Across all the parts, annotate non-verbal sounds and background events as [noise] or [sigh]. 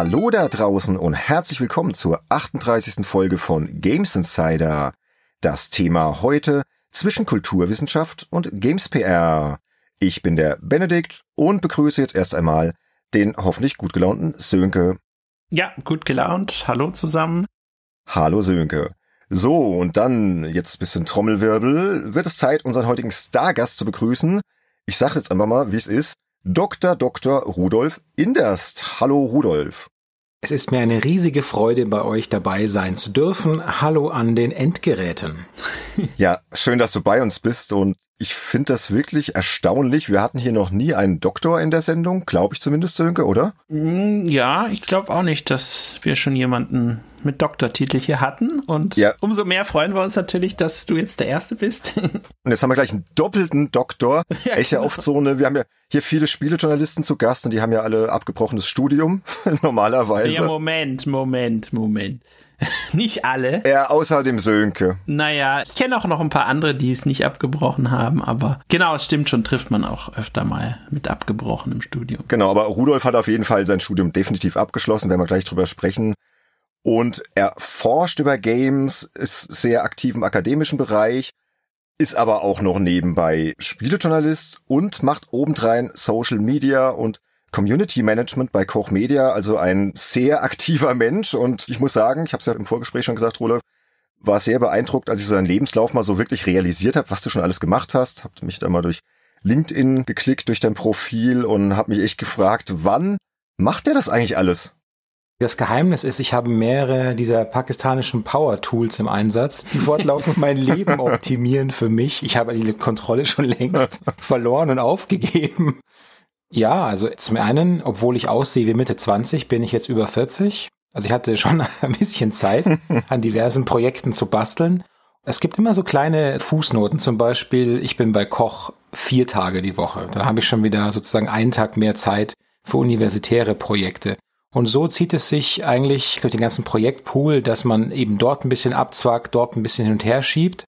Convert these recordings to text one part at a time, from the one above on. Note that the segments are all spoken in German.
Hallo da draußen und herzlich willkommen zur 38. Folge von Games Insider. Das Thema heute zwischen Kulturwissenschaft und Games PR. Ich bin der Benedikt und begrüße jetzt erst einmal den hoffentlich gut gelaunten Sönke. Ja, gut gelaunt. Hallo zusammen. Hallo Sönke. So, und dann jetzt bisschen Trommelwirbel. Wird es Zeit, unseren heutigen Stargast zu begrüßen. Ich sage jetzt einfach mal, wie es ist. Dr. Dr. Rudolf Inderst. Hallo Rudolf. Es ist mir eine riesige Freude, bei euch dabei sein zu dürfen. Hallo an den Endgeräten. Ja, schön, dass du bei uns bist und ich finde das wirklich erstaunlich. Wir hatten hier noch nie einen Doktor in der Sendung, glaube ich zumindest, Sönke, oder? Mm, ja, ich glaube auch nicht, dass wir schon jemanden mit Doktortitel hier hatten. Und ja. umso mehr freuen wir uns natürlich, dass du jetzt der Erste bist. [laughs] Und jetzt haben wir gleich einen doppelten Doktor. Ja, Echt ja genau. oft so eine, wir haben ja hier viele Spielejournalisten zu Gast und die haben ja alle abgebrochenes Studium, [laughs] normalerweise. Ja, Moment, Moment, Moment. [laughs] nicht alle. Ja, außer dem Sönke. Naja, ich kenne auch noch ein paar andere, die es nicht abgebrochen haben, aber genau, es stimmt schon, trifft man auch öfter mal mit abgebrochenem Studium. Genau, aber Rudolf hat auf jeden Fall sein Studium definitiv abgeschlossen, werden wir gleich drüber sprechen. Und er forscht über Games, ist sehr aktiv im akademischen Bereich, ist aber auch noch nebenbei Spielejournalist und macht obendrein Social Media und Community Management bei Koch Media, also ein sehr aktiver Mensch. Und ich muss sagen, ich habe es ja im Vorgespräch schon gesagt, Role, war sehr beeindruckt, als ich so deinen Lebenslauf mal so wirklich realisiert habe, was du schon alles gemacht hast. Hab mich da mal durch LinkedIn geklickt, durch dein Profil und habe mich echt gefragt, wann macht der das eigentlich alles? Das Geheimnis ist, ich habe mehrere dieser pakistanischen Power Tools im Einsatz, die fortlaufend mein [laughs] Leben optimieren für mich. Ich habe die Kontrolle schon längst [laughs] verloren und aufgegeben. Ja, also zum einen, obwohl ich aussehe wie Mitte 20, bin ich jetzt über 40. Also ich hatte schon [laughs] ein bisschen Zeit, [laughs] an diversen Projekten zu basteln. Es gibt immer so kleine Fußnoten, zum Beispiel, ich bin bei Koch vier Tage die Woche. Da habe ich schon wieder sozusagen einen Tag mehr Zeit für universitäre Projekte. Und so zieht es sich eigentlich durch den ganzen Projektpool, dass man eben dort ein bisschen abzwackt, dort ein bisschen hin und her schiebt.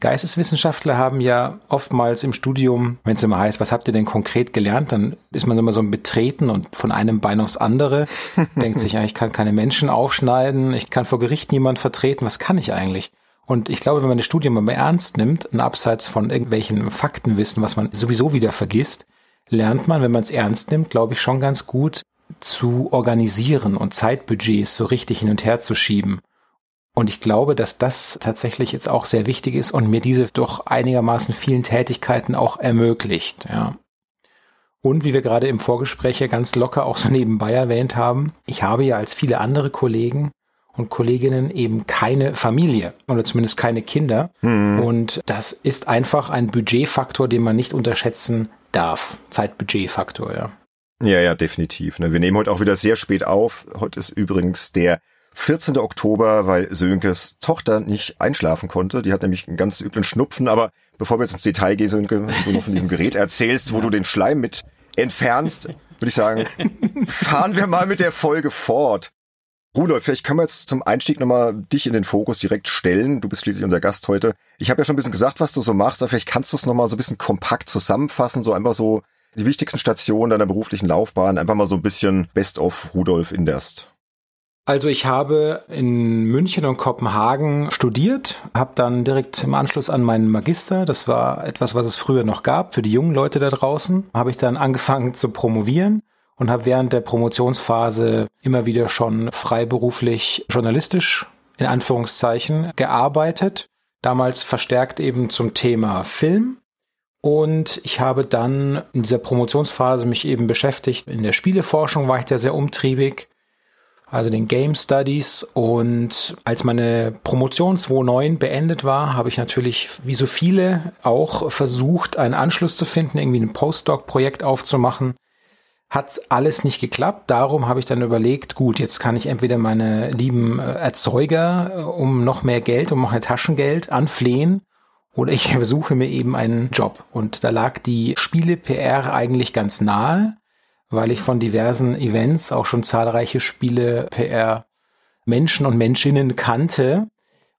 Geisteswissenschaftler haben ja oftmals im Studium, wenn es immer heißt, was habt ihr denn konkret gelernt, dann ist man immer so ein Betreten und von einem Bein aufs andere, [laughs] denkt sich, ja, ich kann keine Menschen aufschneiden, ich kann vor Gericht niemand vertreten, was kann ich eigentlich? Und ich glaube, wenn man das Studium immer ernst nimmt, und abseits von irgendwelchen Faktenwissen, was man sowieso wieder vergisst, lernt man, wenn man es ernst nimmt, glaube ich, schon ganz gut zu organisieren und Zeitbudgets so richtig hin und her zu schieben. Und ich glaube, dass das tatsächlich jetzt auch sehr wichtig ist und mir diese doch einigermaßen vielen Tätigkeiten auch ermöglicht, ja. Und wie wir gerade im Vorgespräch ja ganz locker auch so nebenbei erwähnt haben, ich habe ja als viele andere Kollegen und Kolleginnen eben keine Familie oder zumindest keine Kinder. Mhm. Und das ist einfach ein Budgetfaktor, den man nicht unterschätzen darf. Zeitbudgetfaktor, ja. Ja, ja, definitiv. Ne? Wir nehmen heute auch wieder sehr spät auf. Heute ist übrigens der 14. Oktober, weil Sönkes Tochter nicht einschlafen konnte. Die hat nämlich einen ganz üblen Schnupfen. Aber bevor wir jetzt ins Detail gehen, Sönke, du noch von diesem Gerät erzählst, wo du den Schleim mit entfernst, würde ich sagen, [laughs] fahren wir mal mit der Folge fort. Rudolf, vielleicht können wir jetzt zum Einstieg nochmal dich in den Fokus direkt stellen. Du bist schließlich unser Gast heute. Ich habe ja schon ein bisschen gesagt, was du so machst, aber vielleicht kannst du es nochmal so ein bisschen kompakt zusammenfassen, so einfach so die wichtigsten Stationen deiner beruflichen Laufbahn, einfach mal so ein bisschen Best of Rudolf Inderst. Also ich habe in München und Kopenhagen studiert, habe dann direkt im Anschluss an meinen Magister, das war etwas, was es früher noch gab für die jungen Leute da draußen, habe ich dann [laughs] angefangen zu promovieren und habe während der Promotionsphase immer wieder schon freiberuflich journalistisch in Anführungszeichen gearbeitet, damals verstärkt eben zum Thema Film. Und ich habe dann in dieser Promotionsphase mich eben beschäftigt. In der Spieleforschung war ich da sehr umtriebig also den Game Studies. Und als meine Promotion 2009 beendet war, habe ich natürlich, wie so viele, auch versucht, einen Anschluss zu finden, irgendwie ein Postdoc-Projekt aufzumachen. Hat alles nicht geklappt. Darum habe ich dann überlegt, gut, jetzt kann ich entweder meine lieben äh, Erzeuger äh, um noch mehr Geld, um noch ein Taschengeld anflehen, oder ich [laughs] suche mir eben einen Job. Und da lag die Spiele-PR eigentlich ganz nahe weil ich von diversen Events auch schon zahlreiche Spiele PR Menschen und Menschinnen kannte.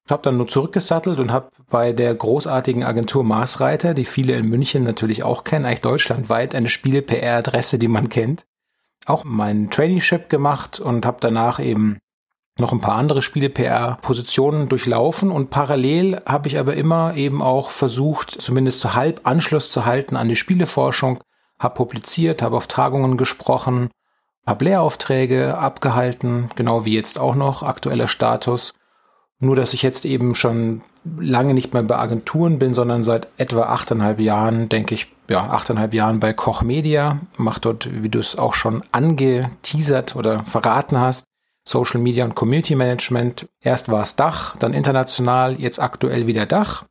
Ich habe dann nur zurückgesattelt und habe bei der großartigen Agentur Maßreiter, die viele in München natürlich auch kennen, eigentlich deutschlandweit eine Spiele-PR-Adresse, die man kennt, auch mein Traineeship gemacht und habe danach eben noch ein paar andere Spiele-PR-Positionen durchlaufen und parallel habe ich aber immer eben auch versucht, zumindest zu halb Anschluss zu halten an die Spieleforschung, habe publiziert, habe auf Tagungen gesprochen, habe Lehraufträge abgehalten, genau wie jetzt auch noch aktueller Status. Nur, dass ich jetzt eben schon lange nicht mehr bei Agenturen bin, sondern seit etwa achteinhalb Jahren, denke ich, ja, achteinhalb Jahren bei Koch Media, mache dort, wie du es auch schon angeteasert oder verraten hast, Social Media und Community Management. Erst war es Dach, dann international, jetzt aktuell wieder Dach.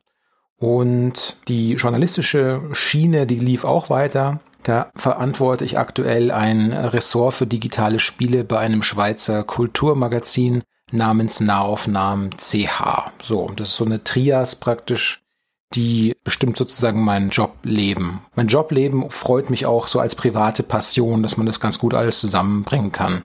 Und die journalistische Schiene, die lief auch weiter. Da verantworte ich aktuell ein Ressort für digitale Spiele bei einem Schweizer Kulturmagazin namens Nahaufnahmen CH. So, das ist so eine Trias praktisch, die bestimmt sozusagen mein Jobleben. Mein Jobleben freut mich auch so als private Passion, dass man das ganz gut alles zusammenbringen kann.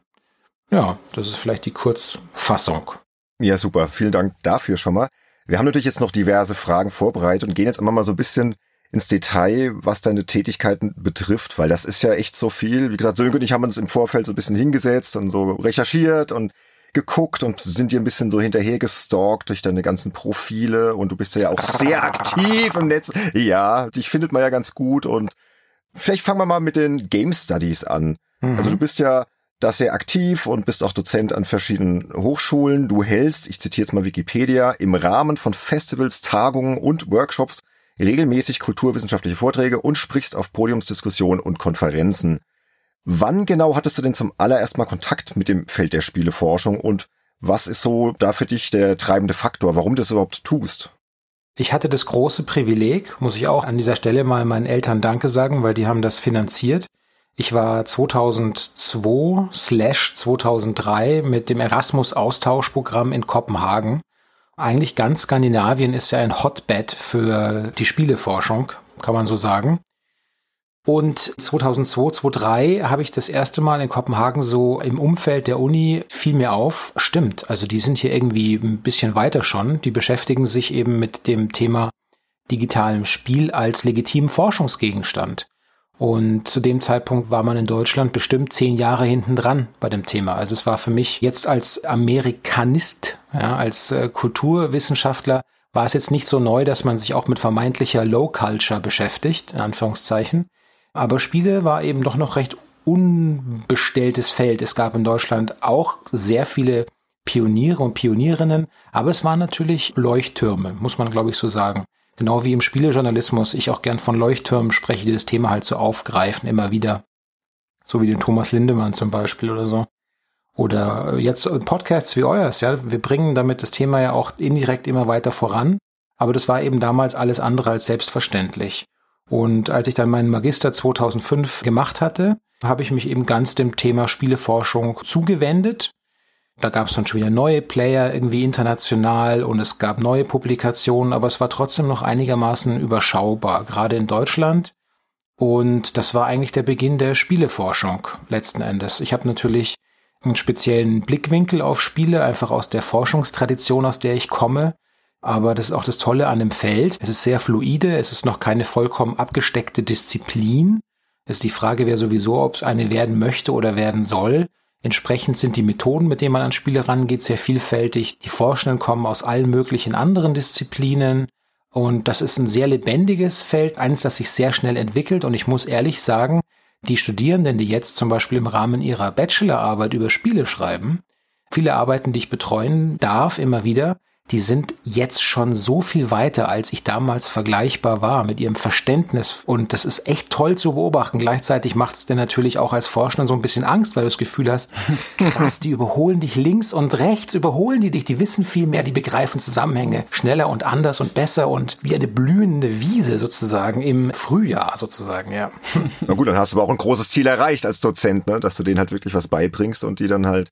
Ja, das ist vielleicht die Kurzfassung. Ja, super. Vielen Dank dafür schon mal. Wir haben natürlich jetzt noch diverse Fragen vorbereitet und gehen jetzt immer mal so ein bisschen ins Detail, was deine Tätigkeiten betrifft, weil das ist ja echt so viel. Wie gesagt, Sönke und ich haben uns im Vorfeld so ein bisschen hingesetzt und so recherchiert und geguckt und sind dir ein bisschen so hinterher gestalkt durch deine ganzen Profile und du bist ja auch sehr aktiv im Netz. Ja, dich findet man ja ganz gut und vielleicht fangen wir mal mit den Game Studies an. Mhm. Also du bist ja da sehr aktiv und bist auch Dozent an verschiedenen Hochschulen. Du hältst, ich zitiere jetzt mal Wikipedia, im Rahmen von Festivals, Tagungen und Workshops regelmäßig kulturwissenschaftliche Vorträge und sprichst auf Podiumsdiskussionen und Konferenzen. Wann genau hattest du denn zum allerersten Mal Kontakt mit dem Feld der Spieleforschung und was ist so da für dich der treibende Faktor, warum du das überhaupt tust? Ich hatte das große Privileg, muss ich auch an dieser Stelle mal meinen Eltern Danke sagen, weil die haben das finanziert. Ich war 2002 slash 2003 mit dem Erasmus Austauschprogramm in Kopenhagen eigentlich ganz Skandinavien ist ja ein Hotbed für die Spieleforschung, kann man so sagen. Und 2002, 2003 habe ich das erste Mal in Kopenhagen so im Umfeld der Uni fiel mir auf, stimmt, also die sind hier irgendwie ein bisschen weiter schon. Die beschäftigen sich eben mit dem Thema digitalem Spiel als legitimen Forschungsgegenstand. Und zu dem Zeitpunkt war man in Deutschland bestimmt zehn Jahre hinten dran bei dem Thema. Also es war für mich jetzt als Amerikanist, ja, als äh, Kulturwissenschaftler, war es jetzt nicht so neu, dass man sich auch mit vermeintlicher Low Culture beschäftigt, in Anführungszeichen. Aber Spiele war eben doch noch recht unbestelltes Feld. Es gab in Deutschland auch sehr viele Pioniere und Pionierinnen, aber es waren natürlich Leuchttürme, muss man glaube ich so sagen. Genau wie im Spielejournalismus ich auch gern von Leuchttürmen spreche, die das Thema halt so aufgreifen, immer wieder. So wie den Thomas Lindemann zum Beispiel oder so. Oder jetzt Podcasts wie eures, ja. Wir bringen damit das Thema ja auch indirekt immer weiter voran. Aber das war eben damals alles andere als selbstverständlich. Und als ich dann meinen Magister 2005 gemacht hatte, habe ich mich eben ganz dem Thema Spieleforschung zugewendet da gab es dann schon wieder neue Player irgendwie international und es gab neue Publikationen, aber es war trotzdem noch einigermaßen überschaubar, gerade in Deutschland. Und das war eigentlich der Beginn der Spieleforschung letzten Endes. Ich habe natürlich einen speziellen Blickwinkel auf Spiele, einfach aus der Forschungstradition, aus der ich komme. Aber das ist auch das Tolle an dem Feld. Es ist sehr fluide, es ist noch keine vollkommen abgesteckte Disziplin. Es ist die Frage, wer sowieso, ob es eine werden möchte oder werden soll. Entsprechend sind die Methoden, mit denen man an Spiele rangeht, sehr vielfältig. Die Forschenden kommen aus allen möglichen anderen Disziplinen. Und das ist ein sehr lebendiges Feld, eines, das sich sehr schnell entwickelt. Und ich muss ehrlich sagen, die Studierenden, die jetzt zum Beispiel im Rahmen ihrer Bachelorarbeit über Spiele schreiben, viele Arbeiten, die ich betreuen darf, immer wieder, die sind jetzt schon so viel weiter, als ich damals vergleichbar war mit ihrem Verständnis. Und das ist echt toll zu beobachten. Gleichzeitig macht es dir natürlich auch als Forscher so ein bisschen Angst, weil du das Gefühl hast, [laughs] krass, die überholen dich links und rechts, überholen die dich, die wissen viel mehr, die begreifen Zusammenhänge schneller und anders und besser und wie eine blühende Wiese sozusagen im Frühjahr sozusagen, ja. [laughs] Na gut, dann hast du aber auch ein großes Ziel erreicht als Dozent, ne? dass du denen halt wirklich was beibringst und die dann halt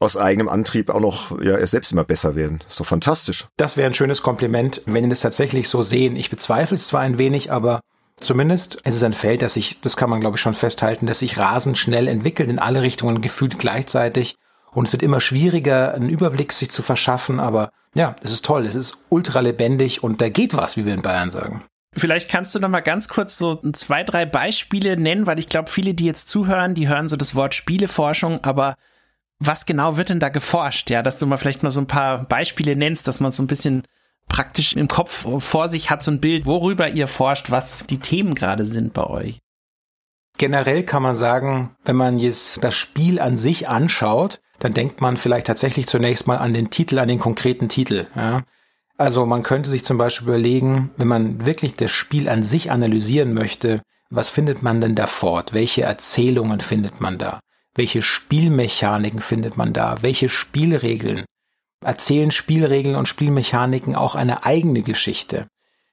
aus eigenem Antrieb auch noch ja selbst immer besser werden. Ist doch fantastisch. Das wäre ein schönes Kompliment, wenn die das tatsächlich so sehen. Ich bezweifle es zwar ein wenig, aber zumindest ist es ein Feld, das sich, das kann man glaube ich schon festhalten, dass sich rasend schnell entwickelt in alle Richtungen gefühlt gleichzeitig. Und es wird immer schwieriger, einen Überblick sich zu verschaffen, aber ja, es ist toll, es ist ultra lebendig und da geht was, wie wir in Bayern sagen. Vielleicht kannst du noch mal ganz kurz so zwei, drei Beispiele nennen, weil ich glaube, viele, die jetzt zuhören, die hören so das Wort Spieleforschung, aber was genau wird denn da geforscht? Ja, dass du mal vielleicht mal so ein paar Beispiele nennst, dass man so ein bisschen praktisch im Kopf vor sich hat, so ein Bild, worüber ihr forscht, was die Themen gerade sind bei euch. Generell kann man sagen, wenn man jetzt das Spiel an sich anschaut, dann denkt man vielleicht tatsächlich zunächst mal an den Titel, an den konkreten Titel. Ja. Also man könnte sich zum Beispiel überlegen, wenn man wirklich das Spiel an sich analysieren möchte, was findet man denn da fort? Welche Erzählungen findet man da? Welche Spielmechaniken findet man da? Welche Spielregeln? Erzählen Spielregeln und Spielmechaniken auch eine eigene Geschichte?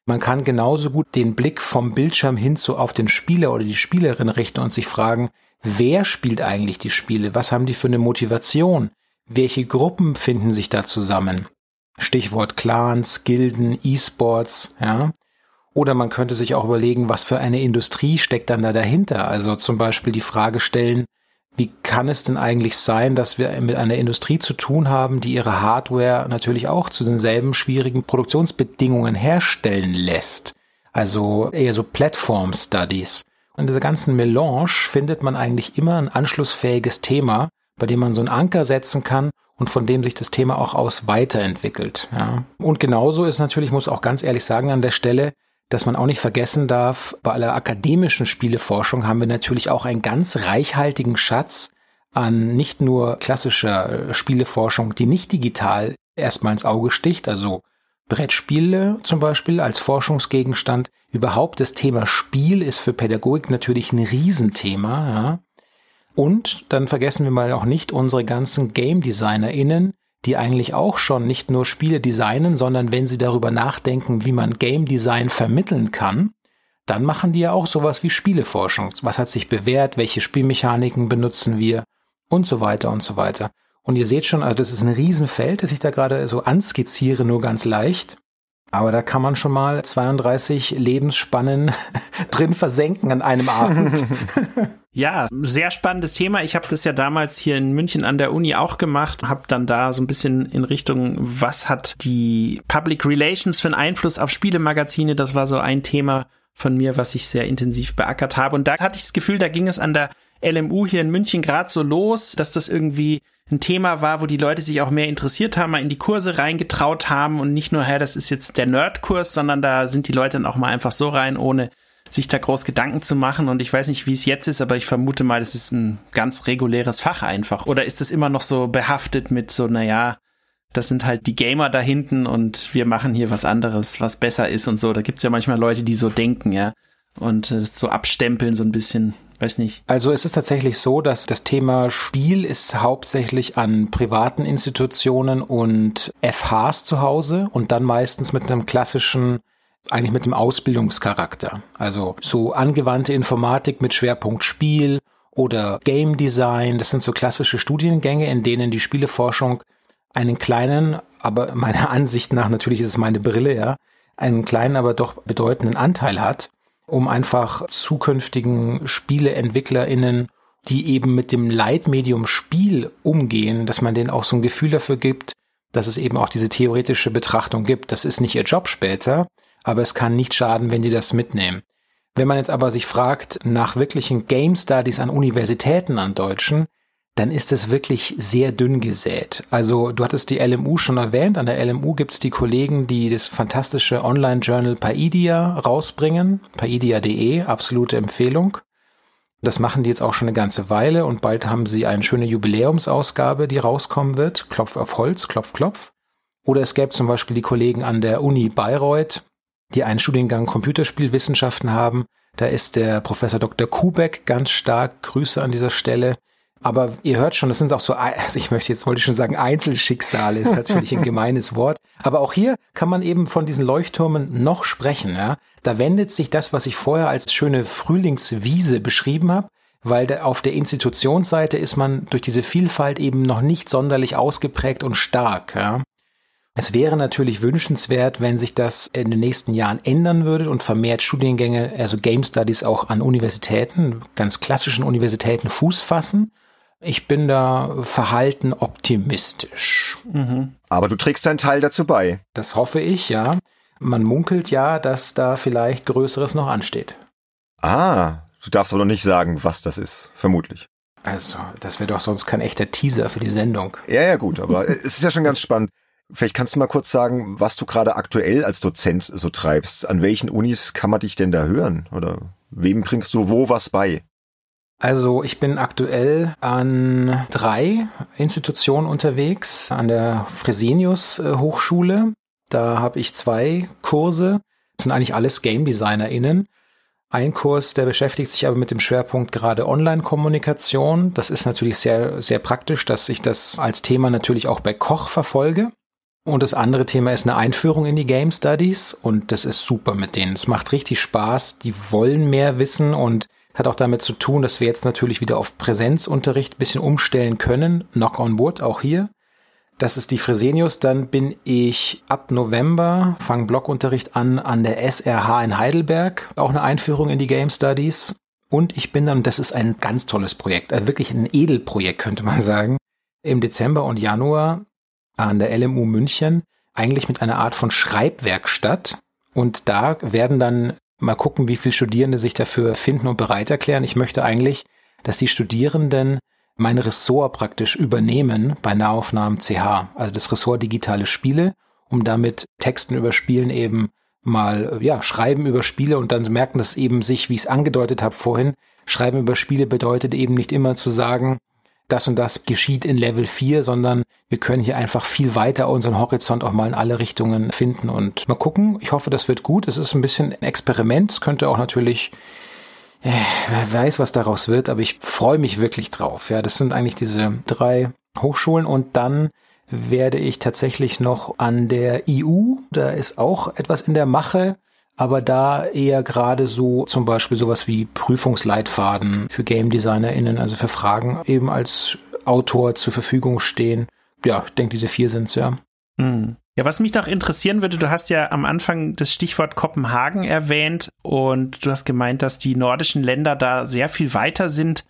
Man kann genauso gut den Blick vom Bildschirm hin zu auf den Spieler oder die Spielerin richten und sich fragen, wer spielt eigentlich die Spiele? Was haben die für eine Motivation? Welche Gruppen finden sich da zusammen? Stichwort Clans, Gilden, E-Sports, ja. Oder man könnte sich auch überlegen, was für eine Industrie steckt dann da dahinter. Also zum Beispiel die Frage stellen, wie kann es denn eigentlich sein, dass wir mit einer Industrie zu tun haben, die ihre Hardware natürlich auch zu denselben schwierigen Produktionsbedingungen herstellen lässt? Also eher so Platform Studies. Und in dieser ganzen Melange findet man eigentlich immer ein anschlussfähiges Thema, bei dem man so einen Anker setzen kann und von dem sich das Thema auch aus weiterentwickelt. Ja. Und genauso ist natürlich, muss auch ganz ehrlich sagen an der Stelle, dass man auch nicht vergessen darf, bei aller akademischen Spieleforschung haben wir natürlich auch einen ganz reichhaltigen Schatz an nicht nur klassischer äh, Spieleforschung, die nicht digital erstmal ins Auge sticht, also Brettspiele zum Beispiel als Forschungsgegenstand. Überhaupt das Thema Spiel ist für Pädagogik natürlich ein Riesenthema. Ja. Und dann vergessen wir mal auch nicht unsere ganzen Game DesignerInnen, die eigentlich auch schon nicht nur Spiele designen, sondern wenn sie darüber nachdenken, wie man Game Design vermitteln kann, dann machen die ja auch sowas wie Spieleforschung. Was hat sich bewährt? Welche Spielmechaniken benutzen wir? Und so weiter und so weiter. Und ihr seht schon, also das ist ein Riesenfeld, das ich da gerade so anskizziere, nur ganz leicht. Aber da kann man schon mal 32 Lebensspannen [laughs] drin versenken an einem Abend. [laughs] Ja, sehr spannendes Thema. Ich habe das ja damals hier in München an der Uni auch gemacht, habe dann da so ein bisschen in Richtung, was hat die Public Relations für einen Einfluss auf Spielemagazine, das war so ein Thema von mir, was ich sehr intensiv beackert habe. Und da hatte ich das Gefühl, da ging es an der LMU hier in München gerade so los, dass das irgendwie ein Thema war, wo die Leute sich auch mehr interessiert haben, mal in die Kurse reingetraut haben und nicht nur, hä, das ist jetzt der Nerdkurs, sondern da sind die Leute dann auch mal einfach so rein, ohne sich da groß Gedanken zu machen. Und ich weiß nicht, wie es jetzt ist, aber ich vermute mal, das ist ein ganz reguläres Fach einfach. Oder ist es immer noch so behaftet mit so, naja, das sind halt die Gamer da hinten und wir machen hier was anderes, was besser ist und so. Da gibt's ja manchmal Leute, die so denken, ja. Und äh, so abstempeln so ein bisschen. Weiß nicht. Also es ist tatsächlich so, dass das Thema Spiel ist hauptsächlich an privaten Institutionen und FHs zu Hause und dann meistens mit einem klassischen eigentlich mit dem Ausbildungscharakter. Also so angewandte Informatik mit Schwerpunkt Spiel oder Game Design. Das sind so klassische Studiengänge, in denen die Spieleforschung einen kleinen, aber [laughs] meiner Ansicht nach, natürlich ist es meine Brille, ja, einen kleinen, aber doch bedeutenden Anteil hat, um einfach zukünftigen SpieleentwicklerInnen, die eben mit dem Leitmedium Spiel umgehen, dass man denen auch so ein Gefühl dafür gibt, dass es eben auch diese theoretische Betrachtung gibt. Das ist nicht ihr Job später, aber es kann nicht schaden, wenn die das mitnehmen. Wenn man jetzt aber sich fragt nach wirklichen Game Studies an Universitäten an Deutschen, dann ist es wirklich sehr dünn gesät. Also du hattest die LMU schon erwähnt. An der LMU gibt es die Kollegen, die das fantastische Online-Journal Paidia rausbringen. Paidia.de, absolute Empfehlung. Das machen die jetzt auch schon eine ganze Weile und bald haben sie eine schöne Jubiläumsausgabe, die rauskommen wird. Klopf auf Holz, klopf, klopf. Oder es gäbe zum Beispiel die Kollegen an der Uni Bayreuth, die einen Studiengang Computerspielwissenschaften haben. Da ist der Professor Dr. Kubeck ganz stark. Grüße an dieser Stelle. Aber ihr hört schon, das sind auch so, also ich möchte jetzt, wollte ich schon sagen, Einzelschicksale ist natürlich ein gemeines Wort. Aber auch hier kann man eben von diesen Leuchttürmen noch sprechen. Ja? Da wendet sich das, was ich vorher als schöne Frühlingswiese beschrieben habe, weil auf der Institutionsseite ist man durch diese Vielfalt eben noch nicht sonderlich ausgeprägt und stark. Ja? Es wäre natürlich wünschenswert, wenn sich das in den nächsten Jahren ändern würde und vermehrt Studiengänge, also Game Studies auch an Universitäten, ganz klassischen Universitäten Fuß fassen. Ich bin da verhalten optimistisch. Mhm. Aber du trägst deinen Teil dazu bei. Das hoffe ich, ja. man munkelt ja, dass da vielleicht Größeres noch ansteht. Ah, du darfst aber noch nicht sagen, was das ist, vermutlich. Also, das wäre doch sonst kein echter Teaser für die Sendung. Ja, ja, gut, aber [laughs] es ist ja schon ganz spannend. Vielleicht kannst du mal kurz sagen, was du gerade aktuell als Dozent so treibst. An welchen Unis kann man dich denn da hören? Oder wem bringst du wo was bei? Also ich bin aktuell an drei Institutionen unterwegs. An der Fresenius äh, Hochschule. Da habe ich zwei Kurse. Das sind eigentlich alles Game DesignerInnen. Ein Kurs, der beschäftigt sich aber mit dem Schwerpunkt gerade Online-Kommunikation. Das ist natürlich sehr, sehr praktisch, dass ich das als Thema natürlich auch bei Koch verfolge. Und das andere Thema ist eine Einführung in die Game Studies und das ist super mit denen. Es macht richtig Spaß. Die wollen mehr wissen und hat auch damit zu tun, dass wir jetzt natürlich wieder auf Präsenzunterricht ein bisschen umstellen können. Knock on wood, auch hier. Das ist die Fresenius. Dann bin ich ab November, fange Blockunterricht an an der SRH in Heidelberg. Auch eine Einführung in die Game Studies. Und ich bin dann, das ist ein ganz tolles Projekt, also wirklich ein Edelprojekt könnte man sagen, im Dezember und Januar an der LMU München eigentlich mit einer Art von Schreibwerkstatt. Und da werden dann mal gucken, wie viele Studierende sich dafür finden und bereit erklären. Ich möchte eigentlich, dass die Studierenden mein Ressort praktisch übernehmen bei Nahaufnahmen CH, also das Ressort digitale Spiele, um damit Texten über Spielen eben mal, ja, schreiben über Spiele und dann merken, dass eben sich, wie ich es angedeutet habe vorhin, schreiben über Spiele bedeutet eben nicht immer zu sagen, das und das geschieht in Level 4, sondern wir können hier einfach viel weiter unseren Horizont auch mal in alle Richtungen finden und mal gucken. Ich hoffe, das wird gut. Es ist ein bisschen ein Experiment. Es könnte auch natürlich äh, wer weiß, was daraus wird, aber ich freue mich wirklich drauf. Ja, das sind eigentlich diese drei Hochschulen und dann werde ich tatsächlich noch an der EU, da ist auch etwas in der Mache, aber da eher gerade so zum Beispiel sowas wie Prüfungsleitfaden für Game DesignerInnen, also für Fragen eben als Autor zur Verfügung stehen. Ja, ich denke, diese vier sind's ja. Hm. Ja, was mich noch interessieren würde, du hast ja am Anfang das Stichwort Kopenhagen erwähnt und du hast gemeint, dass die nordischen Länder da sehr viel weiter sind.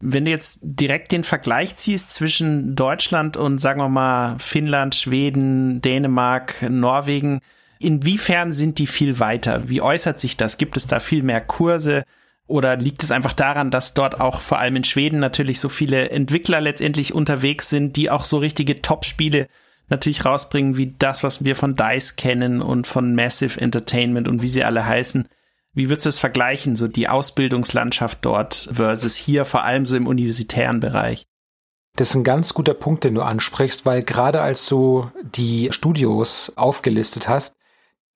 Wenn du jetzt direkt den Vergleich ziehst zwischen Deutschland und sagen wir mal Finnland, Schweden, Dänemark, Norwegen, Inwiefern sind die viel weiter? Wie äußert sich das? Gibt es da viel mehr Kurse? Oder liegt es einfach daran, dass dort auch vor allem in Schweden natürlich so viele Entwickler letztendlich unterwegs sind, die auch so richtige Top-Spiele natürlich rausbringen, wie das, was wir von DICE kennen und von Massive Entertainment und wie sie alle heißen. Wie würdest du es vergleichen, so die Ausbildungslandschaft dort versus hier, vor allem so im universitären Bereich? Das ist ein ganz guter Punkt, den du ansprichst, weil gerade als du die Studios aufgelistet hast,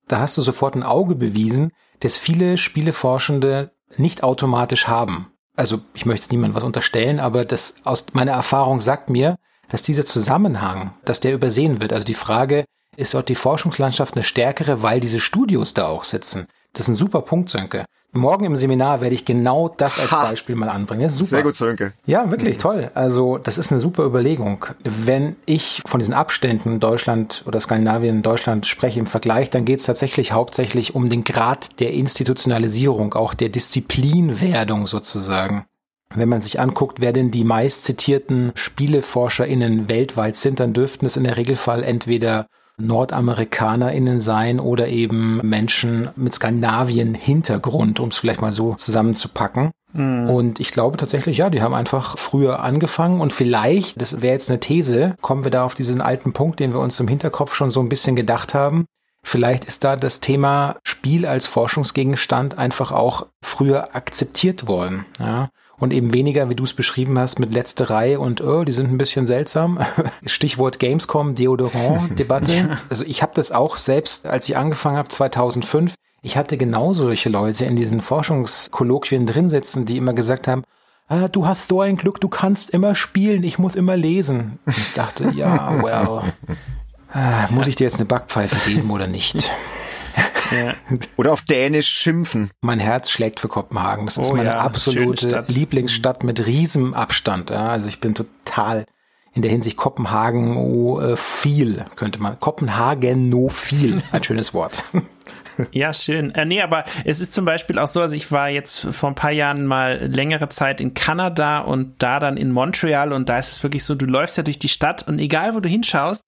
da hast du sofort ein Auge bewiesen, dass viele Spieleforschende nicht automatisch haben. Also ich möchte niemand was unterstellen, aber das aus meiner Erfahrung sagt mir, dass dieser Zusammenhang, dass der übersehen wird. Also die Frage, ist dort die Forschungslandschaft eine stärkere, weil diese Studios da auch sitzen? Das ist ein super Punkt, Sönke. Morgen im Seminar werde ich genau das als ha. Beispiel mal anbringen. super. Sehr gut, Sönke. Ja, wirklich toll. Also das ist eine super Überlegung. Wenn ich von diesen Abständen Deutschland oder Skandinavien, Deutschland spreche im Vergleich, dann geht es tatsächlich hauptsächlich um den Grad der Institutionalisierung, auch der Disziplinwerdung sozusagen. Wenn man sich anguckt, wer denn die meist zitierten SpieleforscherInnen weltweit sind, dann dürften es in der Regelfall entweder NordamerikanerInnen sein oder eben Menschen mit Skandinavien-Hintergrund, um es vielleicht mal so zusammenzupacken. Mhm. Und ich glaube tatsächlich, ja, die haben einfach früher angefangen und vielleicht, das wäre jetzt eine These, kommen wir da auf diesen alten Punkt, den wir uns im Hinterkopf schon so ein bisschen gedacht haben. Vielleicht ist da das Thema Spiel als Forschungsgegenstand einfach auch früher akzeptiert worden. Ja und eben weniger, wie du es beschrieben hast, mit Letzterei und oh, die sind ein bisschen seltsam. [laughs] Stichwort Gamescom, Deodorant-Debatte. [laughs] Also ich habe das auch selbst, als ich angefangen habe, 2005, ich hatte genau solche Leute in diesen Forschungskolloquien drin sitzen, die immer gesagt haben, ah, du hast so ein Glück, du kannst immer spielen, ich muss immer lesen. Ich dachte, ja, [laughs] well, ah, muss ich dir jetzt eine Backpfeife geben oder nicht? Ja. Oder auf Dänisch schimpfen. Mein Herz schlägt für Kopenhagen. Das ist oh, meine ja, absolute Lieblingsstadt mit Riesenabstand. Ja, also ich bin total in der Hinsicht Kopenhagen oh, viel, könnte man. Kopenhagen no viel. Ein schönes Wort. [laughs] Ja, schön. Äh, nee, aber es ist zum Beispiel auch so, also ich war jetzt vor ein paar Jahren mal längere Zeit in Kanada und da dann in Montreal und da ist es wirklich so, du läufst ja durch die Stadt und egal wo du hinschaust,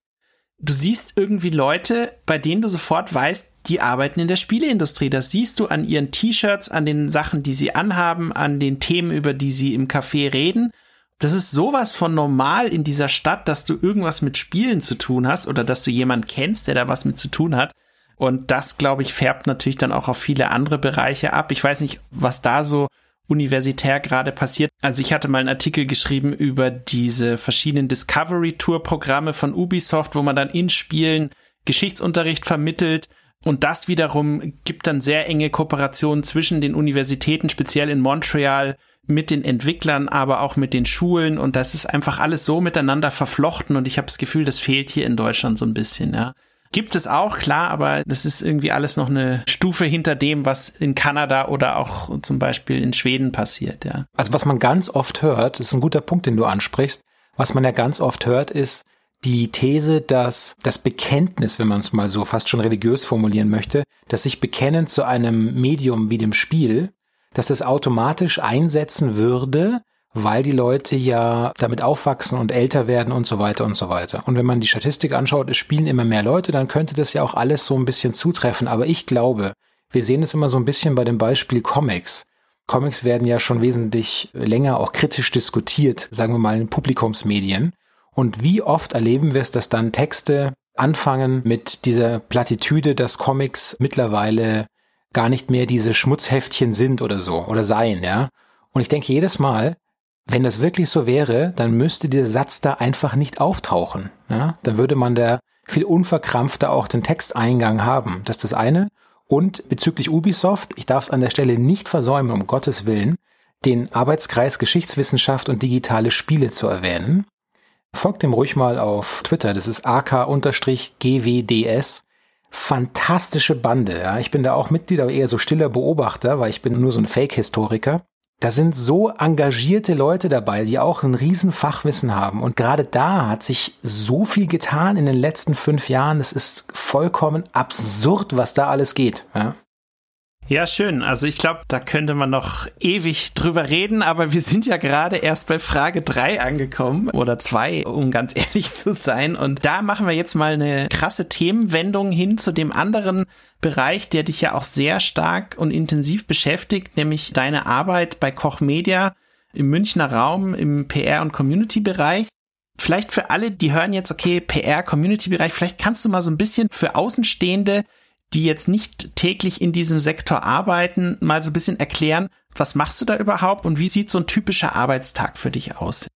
du siehst irgendwie Leute, bei denen du sofort weißt, die arbeiten in der Spieleindustrie. Das siehst du an ihren T-Shirts, an den Sachen, die sie anhaben, an den Themen, über die sie im Café reden. Das ist sowas von normal in dieser Stadt, dass du irgendwas mit Spielen zu tun hast oder dass du jemanden kennst, der da was mit zu tun hat. Und das, glaube ich, färbt natürlich dann auch auf viele andere Bereiche ab. Ich weiß nicht, was da so universitär gerade passiert. Also ich hatte mal einen Artikel geschrieben über diese verschiedenen Discovery Tour Programme von Ubisoft, wo man dann in Spielen Geschichtsunterricht vermittelt. Und das wiederum gibt dann sehr enge Kooperationen zwischen den Universitäten, speziell in Montreal, mit den Entwicklern, aber auch mit den Schulen. Und das ist einfach alles so miteinander verflochten. Und ich habe das Gefühl, das fehlt hier in Deutschland so ein bisschen, ja. Gibt es auch, klar, aber das ist irgendwie alles noch eine Stufe hinter dem, was in Kanada oder auch zum Beispiel in Schweden passiert, ja. Also was man ganz oft hört, ist ein guter Punkt, den du ansprichst. Was man ja ganz oft hört, ist die These, dass das Bekenntnis, wenn man es mal so fast schon religiös formulieren möchte, dass sich bekennen zu einem Medium wie dem Spiel, dass das automatisch einsetzen würde, weil die Leute ja damit aufwachsen und älter werden und so weiter und so weiter. Und wenn man die Statistik anschaut, es spielen immer mehr Leute, dann könnte das ja auch alles so ein bisschen zutreffen. Aber ich glaube, wir sehen es immer so ein bisschen bei dem Beispiel Comics. Comics werden ja schon wesentlich länger auch kritisch diskutiert, sagen wir mal in Publikumsmedien. Und wie oft erleben wir es, dass dann Texte anfangen mit dieser Plattitüde, dass Comics mittlerweile gar nicht mehr diese Schmutzheftchen sind oder so oder seien, ja. Und ich denke jedes Mal, wenn das wirklich so wäre, dann müsste dieser Satz da einfach nicht auftauchen. Ja? Dann würde man da viel unverkrampfter auch den Texteingang haben. Das ist das eine. Und bezüglich Ubisoft, ich darf es an der Stelle nicht versäumen, um Gottes Willen, den Arbeitskreis Geschichtswissenschaft und digitale Spiele zu erwähnen. Folgt dem ruhig mal auf Twitter, das ist AK-GWDS. Fantastische Bande, ja. Ich bin da auch Mitglied, aber eher so stiller Beobachter, weil ich bin nur so ein Fake-Historiker. Da sind so engagierte Leute dabei, die auch ein riesen Fachwissen haben. Und gerade da hat sich so viel getan in den letzten fünf Jahren. Es ist vollkommen absurd, was da alles geht. Ja. Ja, schön. Also ich glaube, da könnte man noch ewig drüber reden, aber wir sind ja gerade erst bei Frage drei angekommen oder zwei, um ganz [laughs] ehrlich zu sein. Und da machen wir jetzt mal eine krasse Themenwendung hin zu dem anderen Bereich, der dich ja auch sehr stark und intensiv beschäftigt, nämlich deine Arbeit bei Koch Media im Münchner Raum im PR- und Community-Bereich. Vielleicht für alle, die hören jetzt, okay, PR-Community-Bereich, vielleicht kannst du mal so ein bisschen für Außenstehende die jetzt nicht täglich in diesem Sektor arbeiten, mal so ein bisschen erklären, was machst du da überhaupt und wie sieht so ein typischer Arbeitstag für dich aus?